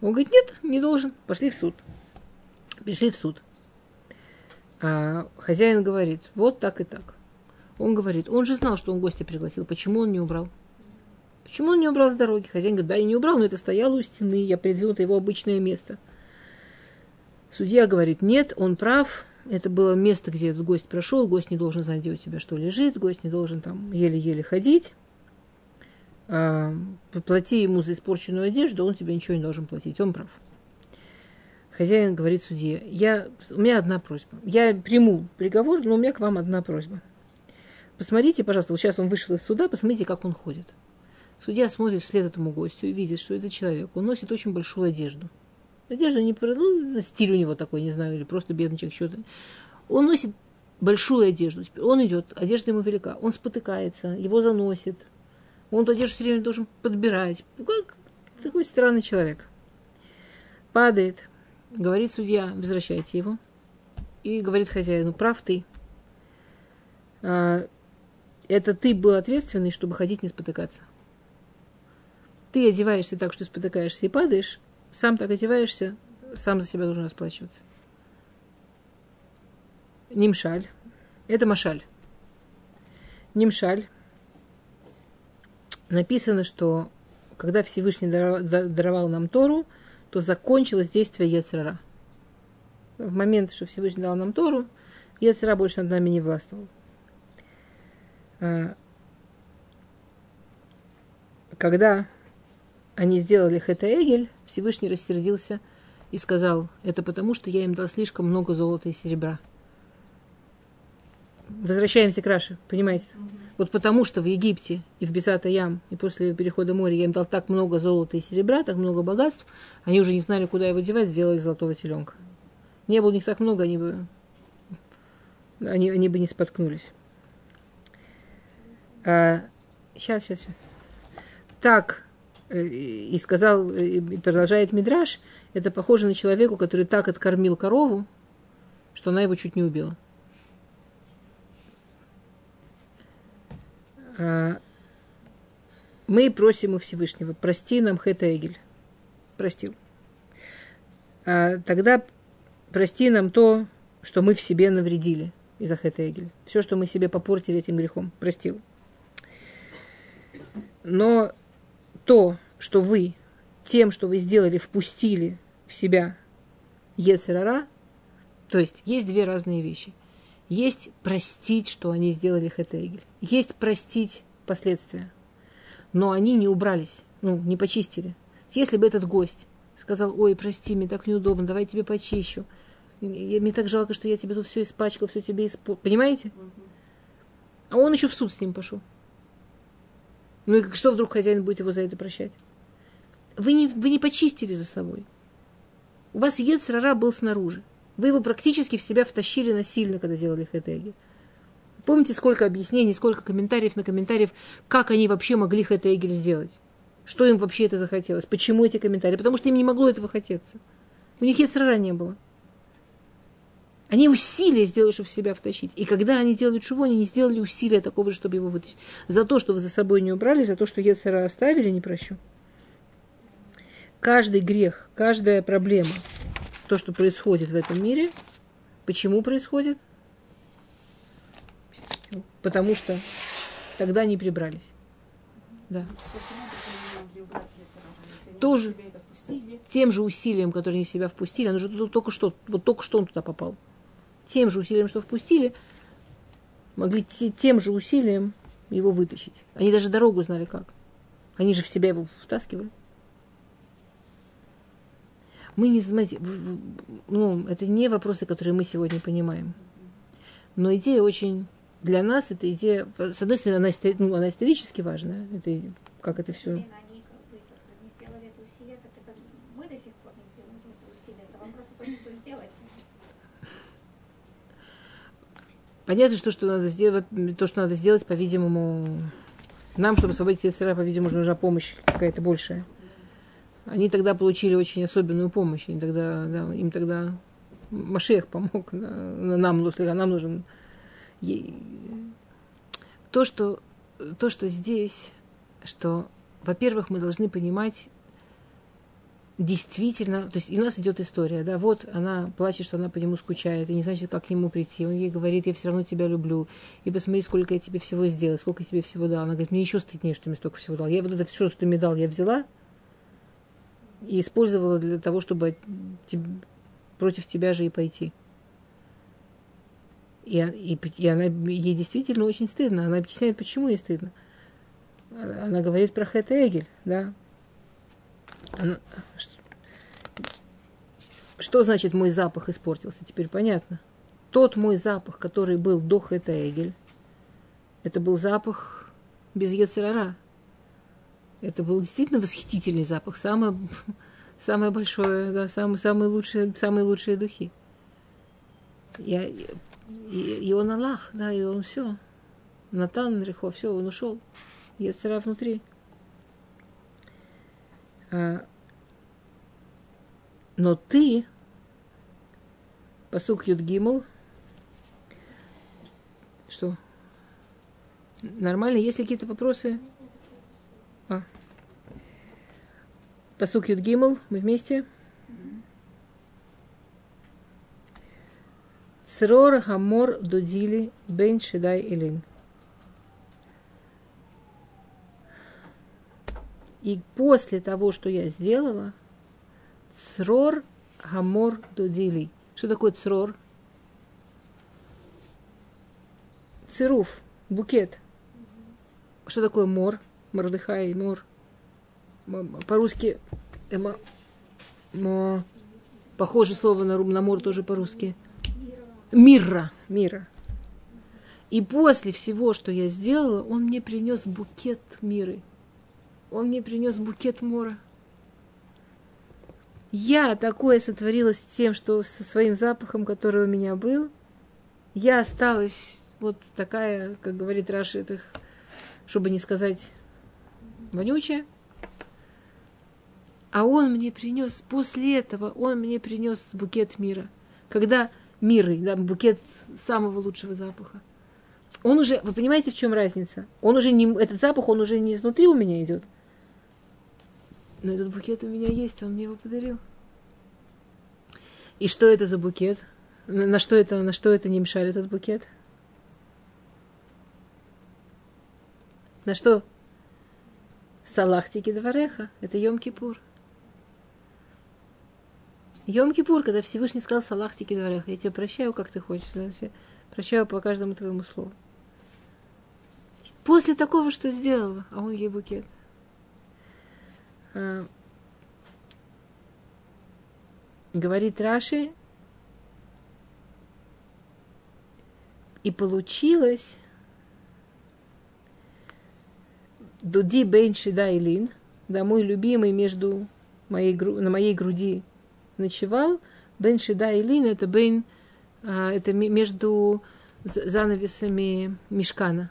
Он говорит, нет, не должен. Пошли в суд. Пришли в суд. А хозяин говорит, вот так и так. Он говорит, он же знал, что он гостя пригласил. Почему он не убрал? Почему он не убрал с дороги? Хозяин говорит, да, я не убрал, но это стояло у стены, я придвинул его обычное место. Судья говорит, нет, он прав, это было место, где этот гость прошел, гость не должен знать, где у тебя что лежит, гость не должен там еле-еле ходить. А, плати ему за испорченную одежду, он тебе ничего не должен платить, он прав. Хозяин говорит судье, я, у меня одна просьба. Я приму приговор, но у меня к вам одна просьба. Посмотрите, пожалуйста, вот сейчас он вышел из суда, посмотрите, как он ходит. Судья смотрит вслед этому гостю и видит, что это человек. Он носит очень большую одежду. Одежда не ну, стиль у него такой, не знаю, или просто бедный человек, что-то. Он носит большую одежду. Он идет, одежда ему велика. Он спотыкается, его заносит. Он эту одежду все время должен подбирать. Ну, Как такой странный человек. Падает. Говорит судья, возвращайте его. И говорит хозяину, прав ты. А, Это ты был ответственный, чтобы ходить не спотыкаться. Ты одеваешься так, что спотыкаешься и падаешь, сам так одеваешься, сам за себя должен расплачиваться. Нимшаль. Это Машаль. Нимшаль. Написано, что когда Всевышний даровал, да- даровал нам Тору, то закончилось действие Ецрара. В момент, что Всевышний дал нам Тору, Ецрара больше над нами не властвовал. А, Когда они сделали Хета Эгель, Всевышний рассердился и сказал, это потому, что я им дал слишком много золота и серебра. Возвращаемся к Раше, понимаете? Вот потому, что в Египте и в Бесата Ям, и после перехода моря я им дал так много золота и серебра, так много богатств, они уже не знали, куда его девать, сделали золотого теленка. Не было у них так много, они бы, они, они бы не споткнулись. А, сейчас, сейчас. Так, и сказал, э, и продолжает Мидраш, это похоже на человеку, который так откормил корову, что она его чуть не убила. А, Мы просим у Всевышнего, прости нам Хэта Эгель. Простил. А Тогда прости нам то, что мы в себе навредили из-за Хэта Эгель. Все, что мы себе попортили этим грехом. Простил. Но то, что вы тем, что вы сделали, впустили в себя Ецерара, то есть есть две разные вещи. Есть простить, что они сделали Хетегель. Есть простить последствия. Но они не убрались, ну, не почистили. Если бы этот гость сказал, ой, прости, мне так неудобно, давай я тебе почищу. Мне так жалко, что я тебе тут все испачкал, все тебе испортил. Понимаете? А он еще в суд с ним пошел. Ну и что вдруг хозяин будет его за это прощать? Вы не, вы не почистили за собой. У вас Ецрара был снаружи. Вы его практически в себя втащили насильно, когда делали хэтеги. Помните, сколько объяснений, сколько комментариев на комментариев, как они вообще могли хэтегель сделать? Что им вообще это захотелось? Почему эти комментарии? Потому что им не могло этого хотеться. У них Ецрара не было. Они усилия сделали, чтобы себя втащить. И когда они делали чего, они не сделали усилия такого чтобы его вытащить. За то, что вы за собой не убрали, за то, что Ецера оставили, не прощу. Каждый грех, каждая проблема, то, что происходит в этом мире, почему происходит? Потому что тогда не прибрались. Да. Тоже тем же усилием, которое они себя впустили, оно же только что, вот только что он туда попал. Тем же усилием, что впустили, могли тем же усилием его вытащить. Они даже дорогу знали как. Они же в себя его втаскивали. Мы не знаете, ну, это не вопросы, которые мы сегодня понимаем. Но идея очень для нас эта идея, с одной стороны, она, ну, она исторически важная, это, как это все. Понятно, что, что надо сделать, то, что надо сделать, по-видимому, нам, чтобы освободить Яцера, по-видимому, нужна помощь какая-то большая. Они тогда получили очень особенную помощь. Они тогда, да, им тогда Машех помог. Да, нам, нам нужен то, что, то, что здесь, что, во-первых, мы должны понимать действительно, то есть и у нас идет история, да, вот она плачет, что она по нему скучает, и не знает, как к нему прийти. Он ей говорит, я все равно тебя люблю, и посмотри, сколько я тебе всего сделал, сколько я тебе всего дал. Она говорит, мне еще стыднее, что ты мне столько всего дал. Я вот это все, что ты мне дал, я взяла и использовала для того, чтобы против тебя же и пойти. И, и, и она, ей действительно очень стыдно. Она объясняет, почему ей стыдно. Она говорит про Хэт Эгель, да. Что значит мой запах испортился? Теперь понятно. Тот мой запах, который был до Хэт Эгель, это был запах без Ецерара. Это был действительно восхитительный запах, самое, самое большое, да, самые, самые, лучшие, самые лучшие духи. Я, и, и он Аллах, да, и он все. Натан Рихо, все, он ушел. Ецера внутри. А, но ты, посук Юдгимл, что? Нормально? Есть какие-то вопросы? А. Посук Юдгимл, мы вместе? Црор Хамор Дудили Бен Шидай Илин. И после того, что я сделала, Црор Хамор Дудили. Что такое црор? Цируф, букет. Что такое мор? Мордыхай, мор. По-русски эмо, похоже слово на, на мор тоже по-русски. Мира, мира. И после всего, что я сделала, он мне принес букет миры. Он мне принес букет мора. Я такое сотворила с тем, что со своим запахом, который у меня был, я осталась вот такая, как говорит Раши, это, чтобы не сказать вонючая. А он мне принес, после этого он мне принес букет мира. Когда миры, да, букет самого лучшего запаха. Он уже, вы понимаете, в чем разница? Он уже не, этот запах, он уже не изнутри у меня идет. Но этот букет у меня есть, он мне его подарил. И что это за букет? На что это, на что это не мешали этот букет? На что? Салахтики двореха. Это Йом-Кипур. Йом-Кипур, когда Всевышний сказал Салахтики дворях, я тебя прощаю, как ты хочешь, да, прощаю по каждому твоему слову. После такого, что сделала, а он ей букет. А, говорит Раши, и получилось Дуди Бен Шида Илин, да, мой любимый между моей, на моей груди ночевал. Бен Шида и Лин это Бен, а, это между занавесами Мешкана.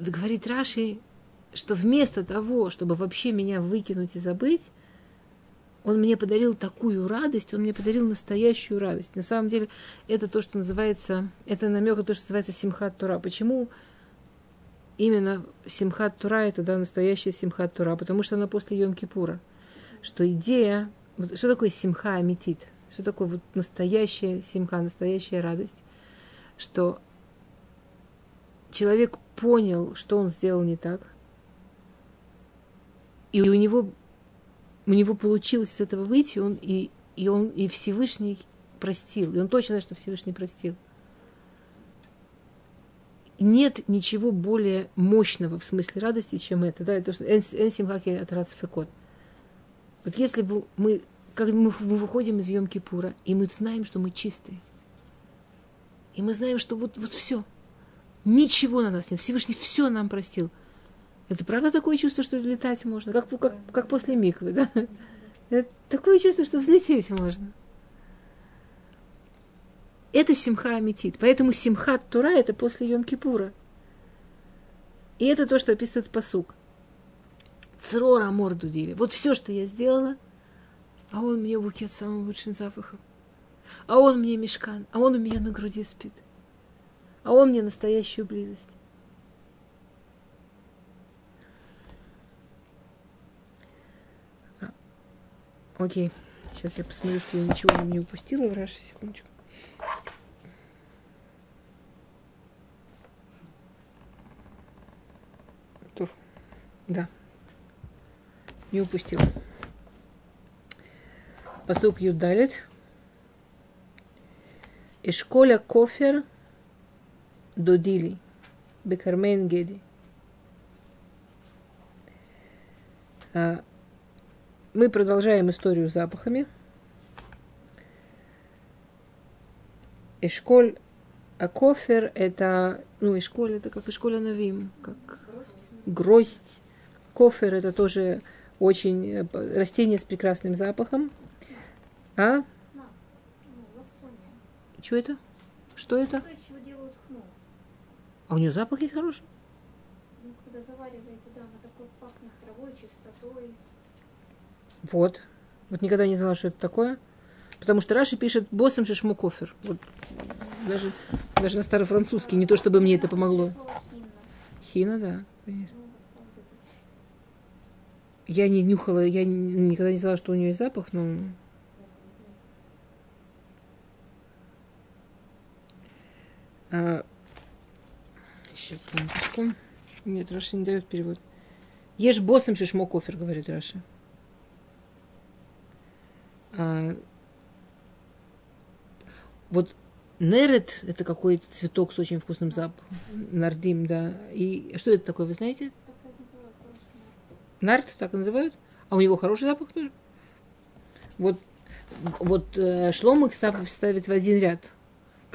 Говорит Раши, что вместо того, чтобы вообще меня выкинуть и забыть, Он мне подарил такую радость, он мне подарил настоящую радость. На самом деле, это то, что называется, это намек на то, что называется Симхат Тура. Почему именно Симхат Тура это да, настоящая Симхат Тура? Потому что она после Йом-Кипура. Что идея, что такое Симха Аметит? Что такое вот настоящая Симха, настоящая радость? Что человек понял, что он сделал не так, и у него у него получилось с этого выйти, он и, и он и Всевышний простил. И он точно знает, что Всевышний простил. Нет ничего более мощного в смысле радости, чем это. Да, это энсимхаки от рацфекот. Вот если бы мы, как мы, мы выходим из Йом-Кипура, и мы знаем, что мы чистые, и мы знаем, что вот, вот все, ничего на нас нет, Всевышний все нам простил – это правда такое чувство, что летать можно, как, как, как после миквы, да? Это такое чувство, что взлететь можно. Это симха аметит. Поэтому симхат тура – это после Йом-Кипура. И это то, что описывает посук. Црора морду дили. Вот все, что я сделала, а он мне букет самым лучшим запахом. А он мне мешкан, а он у меня на груди спит. А он мне настоящую близость. Окей. Сейчас я посмотрю, что я ничего не упустила в Раше. Секундочку. Да. Не упустила. Посук Юдалит. Эшколя кофер додили. Бекармен геди. А, мы продолжаем историю запахами. Эшколь Акофер – это, ну, Эшколь – это как Эшколь Анавим, как гроздь. Кофер – это тоже очень э, растение с прекрасным запахом. А? Что это? Что это? А у нее запах есть хороший? Ну, когда завариваете, да, она такой пахнет травой, чистотой. Вот. Вот никогда не знала, что это такое. Потому что Раши пишет боссом шишму кофер. Вот. Даже, даже на старофранцузский. Не то, чтобы мне это помогло. Хина, да, конечно. Я не нюхала, я никогда не знала, что у нее есть запах, но... А... Минуточку. Нет, Раши не дает перевод. יש בושם ששמו כופר, говорит Раши. А, вот нерет – это какой-то цветок с очень вкусным запахом. Нардим, да. И что это такое, вы знаете? Нарт, так называют? А у него хороший запах тоже? Вот, вот э, шлом их ставит в один ряд.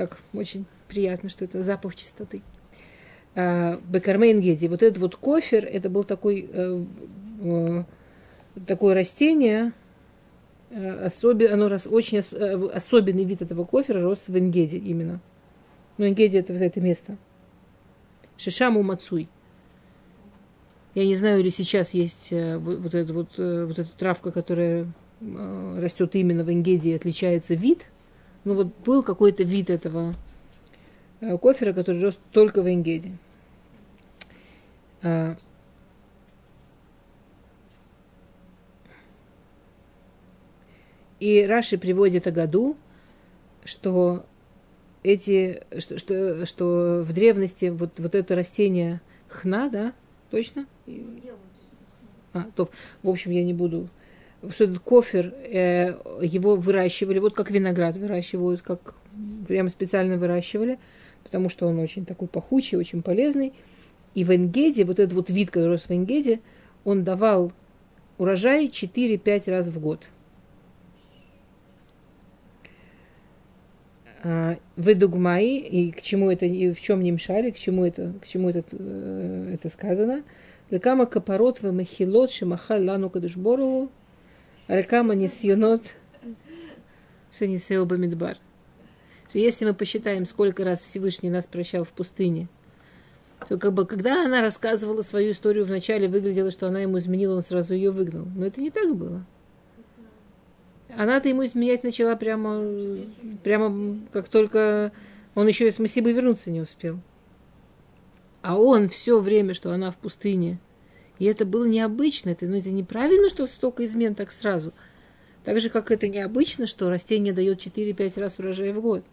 Так, очень приятно, что это запах чистоты. А, Бекармейн геди. Вот этот вот кофер, это был такой, э, э, такое растение, э, особен, оно рос, очень ос, особенный вид этого кофера рос в Энгеде именно. Ну, Энгеди это вот это место. Шишаму Мацуй. Я не знаю, или сейчас есть э, вот, эта вот, вот эта травка, которая растет именно в Энгеде, отличается вид. Ну вот был какой-то вид этого кофера, который рос только в Энгеде. А, и Раши приводит о году, что эти, что, что, что в древности вот, вот это растение хна, да, точно? А, то, в общем, я не буду что этот кофер, э, его выращивали, вот как виноград выращивают, как прям специально выращивали, потому что он очень такой пахучий, очень полезный. И в Энгеде, вот этот вот вид, который рос в Энгеде, он давал урожай 4-5 раз в год. А, в Эдугмаи, и к чему это, и в чем не мешали, к чему это, к чему это, э, это сказано, Лекама капарот в махилот шимахаль лану кадышборову лекама нисьонот шенисео бамидбар. Если мы посчитаем, сколько раз Всевышний нас прощал в пустыне, то как бы, когда она рассказывала свою историю вначале, выглядело, что она ему изменила, он сразу ее выгнал. Но это не так было. Она-то ему изменять начала прямо, прямо как только он еще из Масибы вернуться не успел. А он все время, что она в пустыне. И это было необычно. Это, ну, это неправильно, что столько измен так сразу. Так же, как это необычно, что растение дает 4-5 раз урожая в год.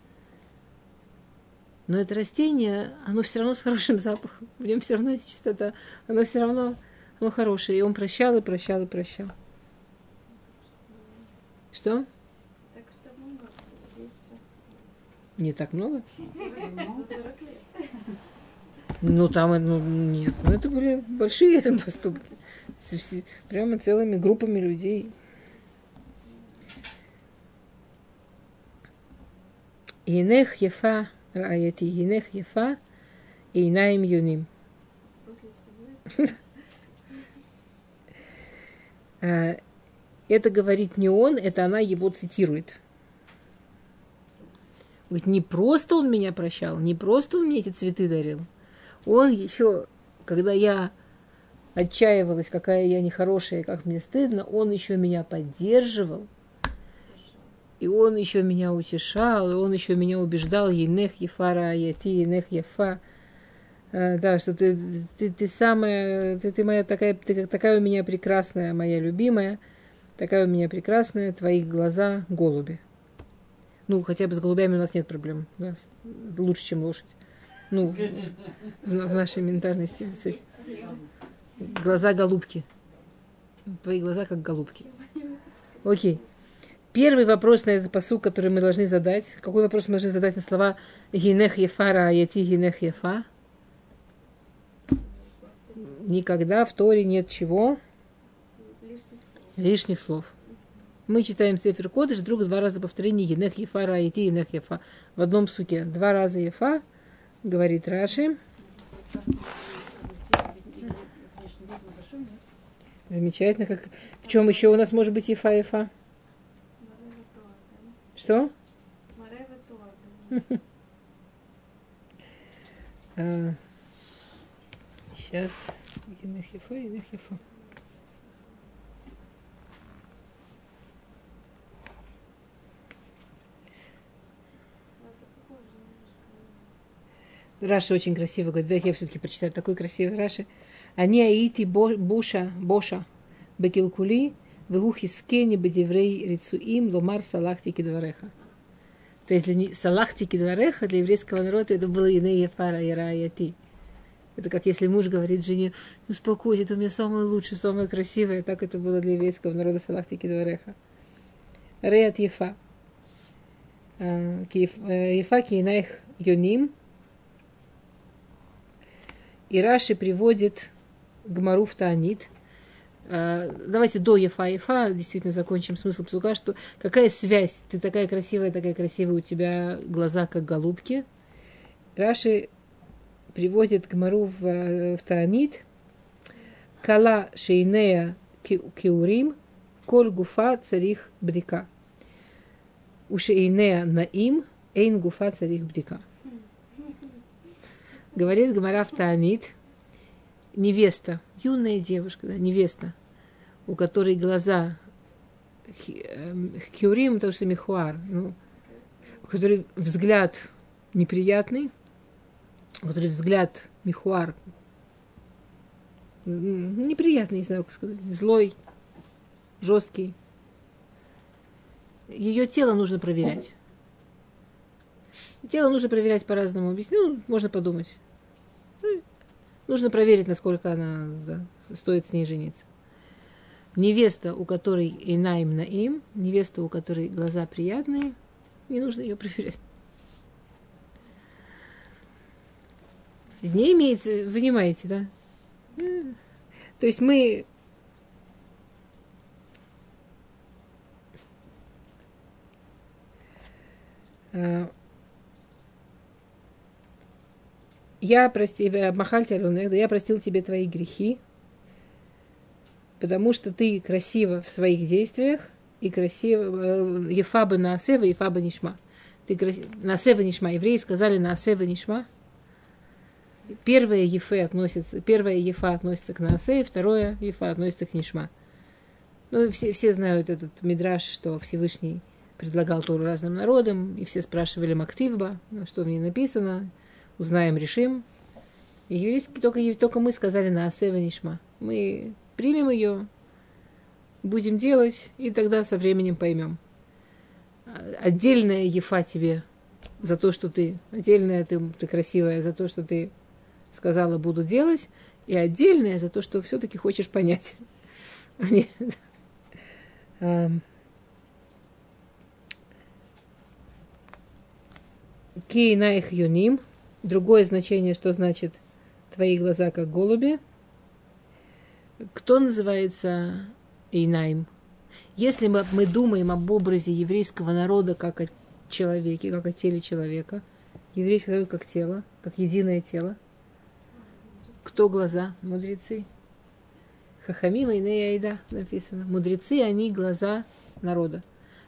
Но это растение, оно все равно с хорошим запахом. В нем все равно есть чистота. Оно все равно оно хорошее. И он прощал, и прощал, и прощал. Что? Так что много, 10 раз. Не так много? За 40 лет. Ну, там, ну, нет. Ну, это были большие поступки. Прямо целыми группами людей. Инех ефа, раяти, инех ефа, и инаим юним. А, Это говорит не он, это она его цитирует. Говорит, не просто он меня прощал, не просто он мне эти цветы дарил. Он еще, когда я отчаивалась, какая я нехорошая, как мне стыдно, он еще меня поддерживал. И он еще меня утешал, и он еще меня убеждал, енех ефара, яти, енех ефа. А, Да, что ты, ты, ты самая, ты, ты моя такая, ты такая у меня прекрасная, моя любимая, такая у меня прекрасная, твои глаза голуби. Ну, хотя бы с голубями у нас нет проблем, да, лучше, чем лошадь. Ну, в, нашей ментальности. Глаза голубки. Твои глаза как голубки. Окей. Первый вопрос на этот посуд, который мы должны задать. Какой вопрос мы должны задать на слова «Гинех ефара, аяти гинех ефа»? Никогда в Торе нет чего? лишних слов. Мы читаем Сефер Кодыш, вдруг два раза повторение Енех Ефа, Раити, Енех Ефа. В одном суке два раза Ефа, говорит Раши. Замечательно. Как... В чем еще у нас может быть Туа, да? Что? Да? А, сейчас. Енех Ефа, Енех Ефа. Ну, это похоже немножко. Раши очень красиво говорит. Дайте я все-таки прочитаю такой красивый Раши. Они аити бо- буша, боша, бекилкули, вегухи скени бедеврей рицуим, ломар салахти кидвареха. То есть для не- салахти кидвареха для еврейского народа это было иные фара и раяти. Это как если муж говорит жене, успокойся, ты у меня самое лучшее, самое красивое. Так это было для еврейского народа салахти кидвареха. Реят ефа. А, э, Ефа кинаих йоним, и Раши приводит Гмару в Таанит. А, Давайте до Ефа Ефа действительно закончим смысл псука, что какая связь, ты такая красивая, такая красивая, у тебя глаза как голубки. Раши приводит Гмару в, э, в Таанит. Кала шейнея ки- киурим, коль гуфа царих брика. У шейнея наим, эйн гуфа царих брика. Говорит Гмара в Таанит, невеста, юная девушка, да, невеста, у которой глаза эм, хиурим, потому что михуар, ну, у которой взгляд неприятный, у которой взгляд михуар, неприятный, не знаю, как сказать, злой, жесткий. Ее тело нужно проверять. Тело нужно проверять по-разному. Объясню, ну, можно подумать. Ну, Нужно проверить, насколько она да, стоит с ней жениться. Невеста, у которой инаим на им, невеста, у которой глаза приятные, не нужно ее проверять. Не имеется, понимаете, да? То есть мы э, я прости, Махальти я простил тебе твои грехи, потому что ты красива в своих действиях и красиво, ефаба на асева, ефаба нишма. Ты красив, на асева нишма. Евреи сказали на асева нишма. Первое ефе относится, первое ефа относится к наасе, второе ефа относится к нишма. Ну, все, все знают этот мидраж, что Всевышний предлагал Тору разным народам, и все спрашивали Мактивба, что в ней написано, узнаем, решим. И еврейский, только, только мы сказали на Асева Нишма. Мы примем ее, будем делать, и тогда со временем поймем. Отдельная ефа тебе за то, что ты, отдельная ты, ты красивая за то, что ты сказала, буду делать, и отдельная за то, что все-таки хочешь понять. Кейнаих юним. Другое значение, что значит твои глаза как голуби. Кто называется Эйнаим? Если мы, мы думаем об образе еврейского народа как о человеке, как о теле человека, еврейский народ как тело, как единое тело, кто глаза? Мудрецы. Хахамима и Неяйда написано. Мудрецы, они глаза народа.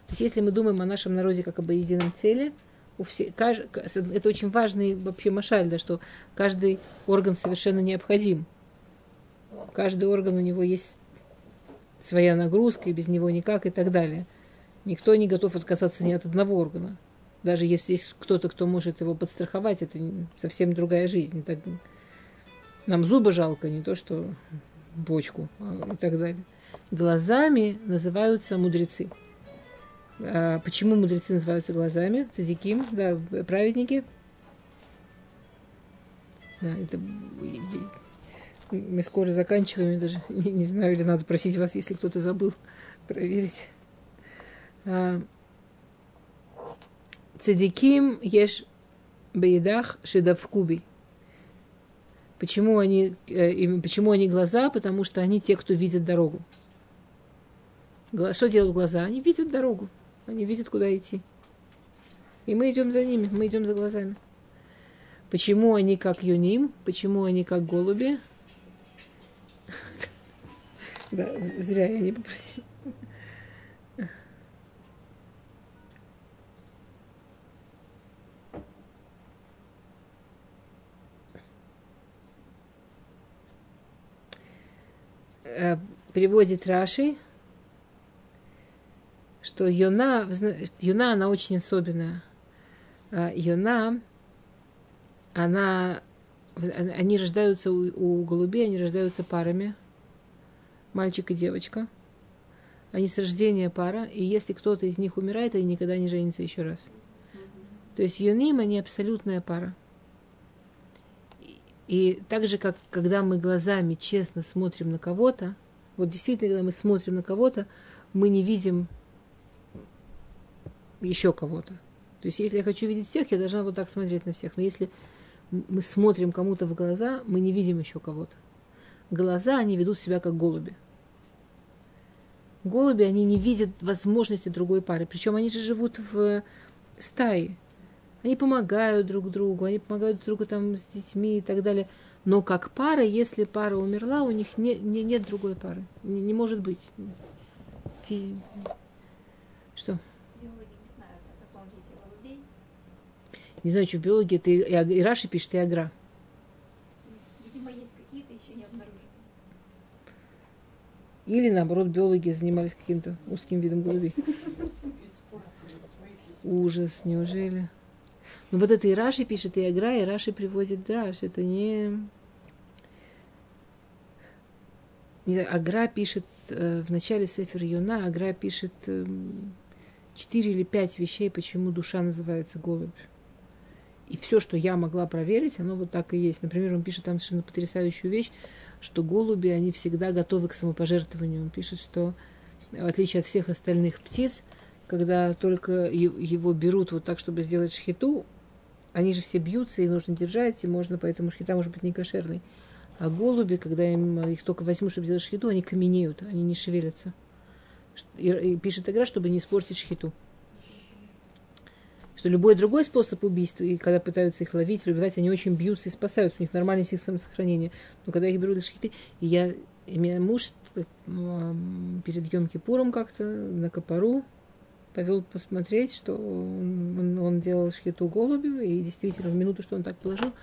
То есть, если мы думаем о нашем народе как об едином теле, у все, кажд, это очень важный вообще машаль, да, что каждый орган совершенно необходим. Каждый орган у него есть своя нагрузка, и без него никак и так далее. Никто не готов отказаться ни от одного органа. Даже если есть кто-то, кто может его подстраховать, это совсем другая жизнь. Так, нам зубы жалко, не то что бочку а, и так далее. Глазами называются мудрецы. А почему мудрецы называются глазами? Цадиким, да, праведники. Да, это мы скоро заканчиваем, я даже не, не знаю, или надо просить вас, если кто-то забыл, проверить. А, цадиким ешь беедах шедавкуби. Почему они, э, почему они глаза? Потому что они те, кто видит дорогу. Что делают глаза? Они видят дорогу. Они видят, куда идти. И мы идем за ними, мы идем за глазами. Почему они как юним? Почему они как голуби? Да, зря я не попросила. Э, переводит Раши, что Йона, Йона, она очень особенная. А, Йона, она, они рождаются у, у голубей, они рождаются парами, мальчик и девочка. Они с рождения пара, и если кто-то из них умирает, они никогда не женятся еще раз. То есть Йоним, они абсолютная пара. И так же, как когда мы глазами честно смотрим на кого-то, вот действительно, когда мы смотрим на кого-то, мы не видим еще кого-то. То есть, если я хочу видеть всех, я должна вот так смотреть на всех. Но если мы смотрим кому-то в глаза, мы не видим еще кого-то. Глаза, они ведут себя как голуби. Голуби, они не видят возможности другой пары. Причем они же живут в стае. Они помогают друг другу, они помогают друг другу там с детьми и так далее. Но как пара, если пара умерла, у них не, не, нет другой пары. Не, не может быть. Фи... Что? Не знаю, что в биологии это и, и Раши пишет, и Агра. Видимо, есть какие-то еще не обнаружены. Или наоборот, биологи занимались каким-то узким видом голубей. Ужас, неужели? Ну вот это и Раши пишет, и Агра, и Раши приводит Драш. Это не... не знаю, Агра пишет э, в начале Сефер Юна, Агра пишет э, или пять вещей, почему душа называется голубь. И все, что я могла проверить, оно вот так и есть. Например, он пишет там совершенно потрясающую вещь, что голуби, они всегда готовы к самопожертвованию. Он пишет, что в отличие от всех остальных птиц, когда только его берут вот так, чтобы сделать шхиту, они же все бьются, и нужно держать, и можно, поэтому шхита может быть не кошерной. А голуби, когда им их только возьмут, чтобы сделать шхиту, они каменеют, они не шевелятся. И, и пишет игра, чтобы не испортить шхиту Что любой другой способ убийства, и когда пытаются их ловить или убивать, они очень бьются и спасаются, у них нормальный сил самосохранения. Но когда их берут для шхиты, и я, и меня муж перед Йом Кипуром как-то на Копору повел посмотреть, что он, он делал шхиту голубю, и действительно в минуту, что он так положил,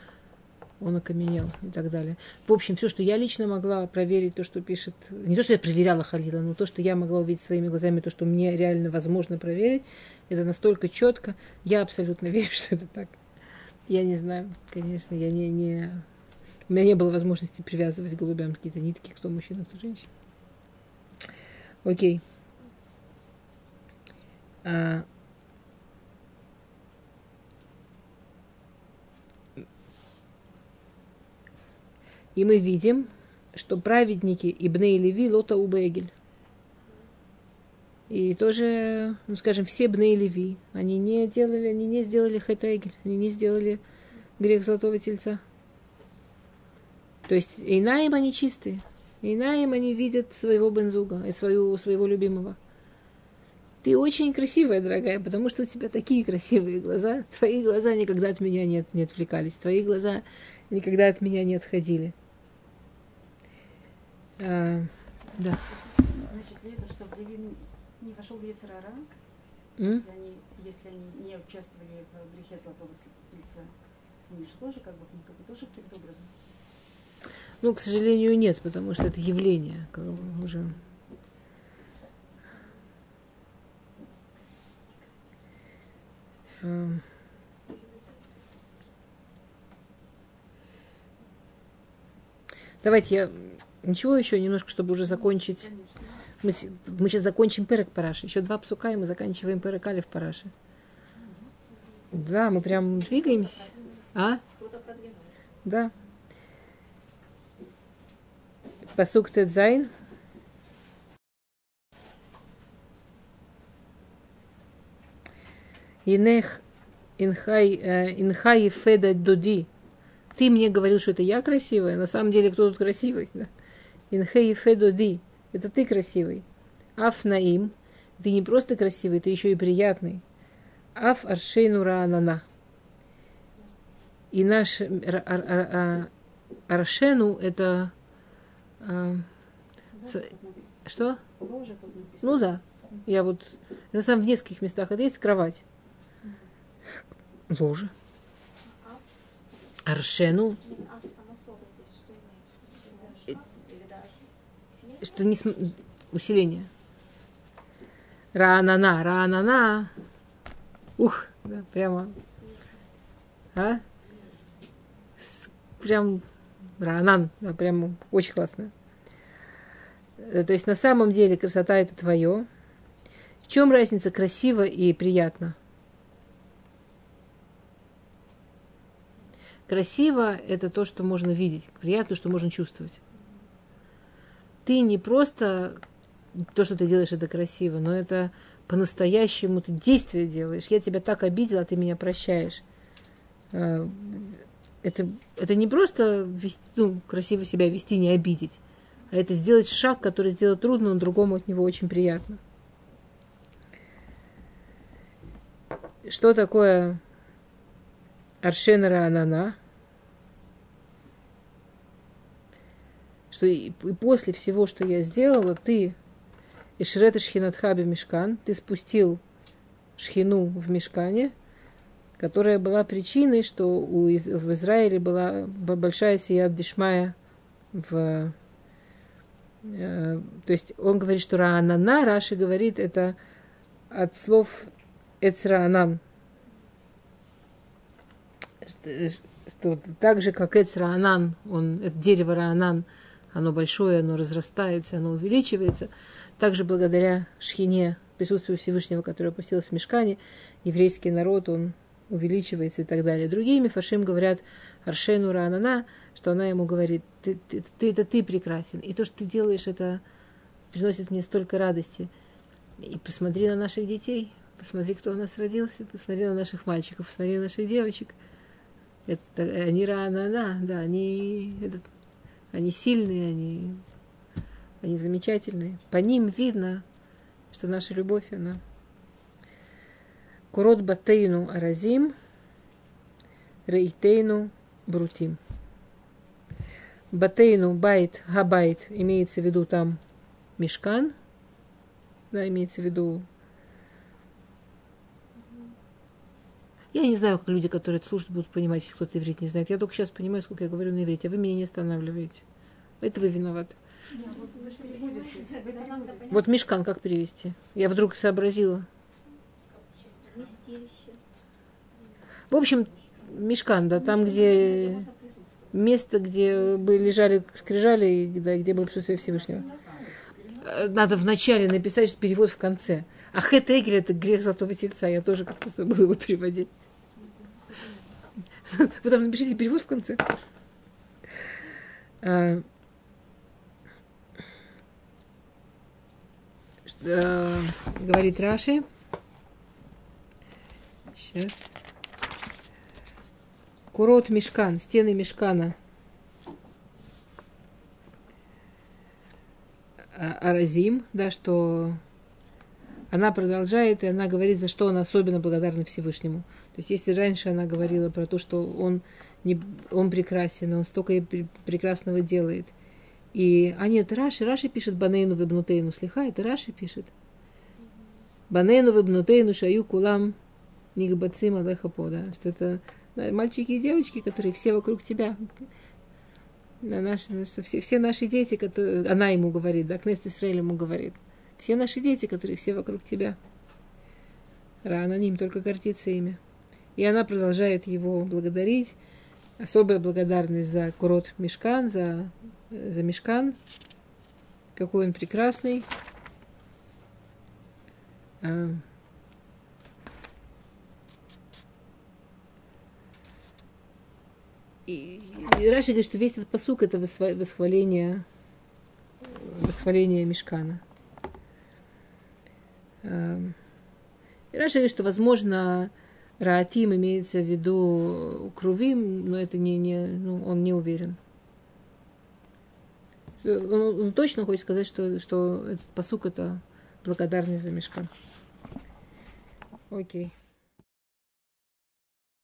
он окаменел и так далее. В общем, все, что я лично могла проверить, то, что пишет, не то, что я проверяла Халила, но то, что я могла увидеть своими глазами, то, что мне реально возможно проверить, это настолько четко, я абсолютно верю, что это так. Я не знаю, конечно, я не, не... У меня не было возможности привязывать голубям какие-то нитки, кто мужчина, кто женщина. Окей. А, И мы видим, что праведники Ибней Леви Лота Убегель. И тоже, ну скажем, все Бней Леви, они не делали, они не сделали Хэтэгель, они не сделали грех Золотого Тельца. То есть Инаем они чистые. Инаем они видят своего бензуга и свою, своего любимого. Ты очень красивая, дорогая, потому что у тебя такие красивые глаза. Твои глаза никогда от меня не, не отвлекались. Твои глаза никогда от меня не отходили. А, да. Значит ли это, что в Левин не вошел в Ецарара, М? если они, если они не участвовали в грехе Золотого Тельца? Они же тоже как бы как бы тоже каким-то образом. Ну, к сожалению, нет, потому что это явление как бы, уже. А, Давайте я ничего еще немножко, чтобы уже закончить. Мы, мы сейчас закончим перек параши. Еще два псука, и мы заканчиваем перек алиф параши. Да, мы прям двигаемся. А? Да. Пасук Тедзайн. Инех инхай, э, инхай феда доди. Ты мне говорил, что это я красивая. На самом деле, кто тут красивый? Инхай феда доди. Это ты красивый. Аф наим. Ты не просто красивый, ты еще и приятный. Аф аршейну раанана. И наш ар- а- аршену это а, С- что? Ну да. Я вот на самом в нескольких местах это есть кровать. Ложа. Аршену, А само слово здесь что имеет? в виду? Или даже усиление? Что не см- усиление. Ранана, ранана. Ух, да, прямо. А? С- Прям ранан, да, прям очень классно. Э, То есть на самом деле красота это твое. В чем разница красиво и приятно? Красиво – это то, что можно видеть, приятно, что можно чувствовать. Ты не просто то, что ты делаешь, это красиво, но это по-настоящему ты действие делаешь. Я тебя так обидела, ты меня прощаешь. А, Это, это не просто вести, ну, красиво себя вести, не обидеть, а это сделать шаг, который сделать трудно, но другому от него очень приятно. Что такое Аршенера Анана? Что и, и после всего, что я сделала, ты Ишрета Шхинатхаби Мешкан, ты спустил шхину в Мешкане, которая была причиной, что у, в Израиле была большая сия Дишмая в... э, то есть он говорит, что Раанана, Раши говорит, это от слов Эцраанан. Что- Что так же, как Эцраанан, он, это дерево Раанан, оно большое, оно разрастается, оно увеличивается. Также благодаря Шхине, присутствию Всевышнего, который опустился в мешкане, еврейский народ, он увеличивается и так далее. Другие мифашим говорят Аршену Ранана, что она ему говорит, ты, ты, ты- это ты прекрасен, и то, что ты делаешь, это приносит мне столько радости. И посмотри на наших детей, посмотри, кто у нас родился, посмотри на наших мальчиков, посмотри на наших девочек. Это, они Ранана, да, они, это, они сильные, они, они замечательные. По ним видно, что наша любовь, она Курот батейну аразим, рейтейну брутим. Батейну байт, габайт, имеется в виду там мешкан, да, имеется в виду Я не знаю, как люди, которые это слушают, будут понимать, если кто-то иврит не знает. Я только сейчас понимаю, сколько я говорю на иврите, а вы меня не останавливаете. Это вы виноваты. Вот мешкан как перевести? Я вдруг сообразила. В общем, мешкан, да, там, где место, где были, лежали скрижали, и, да, где было присутствие Всевышнего. Надо вначале написать перевод в конце. А хэт это грех золотого тельца. Я тоже как-то забыла его переводить. Вы там напишите перевод в конце. А, а, Говорит Раши. Сейчас. Курот мешкан, стены мешкана. А- Аразим, да, что она продолжает, и она говорит, за что она особенно благодарна Всевышнему. То есть, если раньше она говорила про то, что он, не, он прекрасен, он столько прекрасного делает. И, а нет, Раши, Раши пишет Банейну вебнутейну, слиха, это Раши пишет. Банейну вебнутейну шаю кулам нигбацим алехапо, да, что это мальчики и девочки, которые все вокруг тебя. Да, наши, что все, все наши дети, которые, она ему говорит, да, Кнест Исраиль ему говорит, все наши дети, которые все вокруг тебя. Рано ним только гордиться ими. И она продолжает его благодарить. Особая благодарность за Курот Мешкан, за, за Мешкан. Какой он прекрасный. А, И, и Раши говорит, что весь этот посук это восхва- восхваление, восхваление Мешкана. Эм, И Раши говорит, что, возможно, Раатим имеется в виду Крувим, но это не, не ну, он не уверен. Э, Он, он точно хочет сказать, что, что этот посук это благодарность за Мешкан. Окей.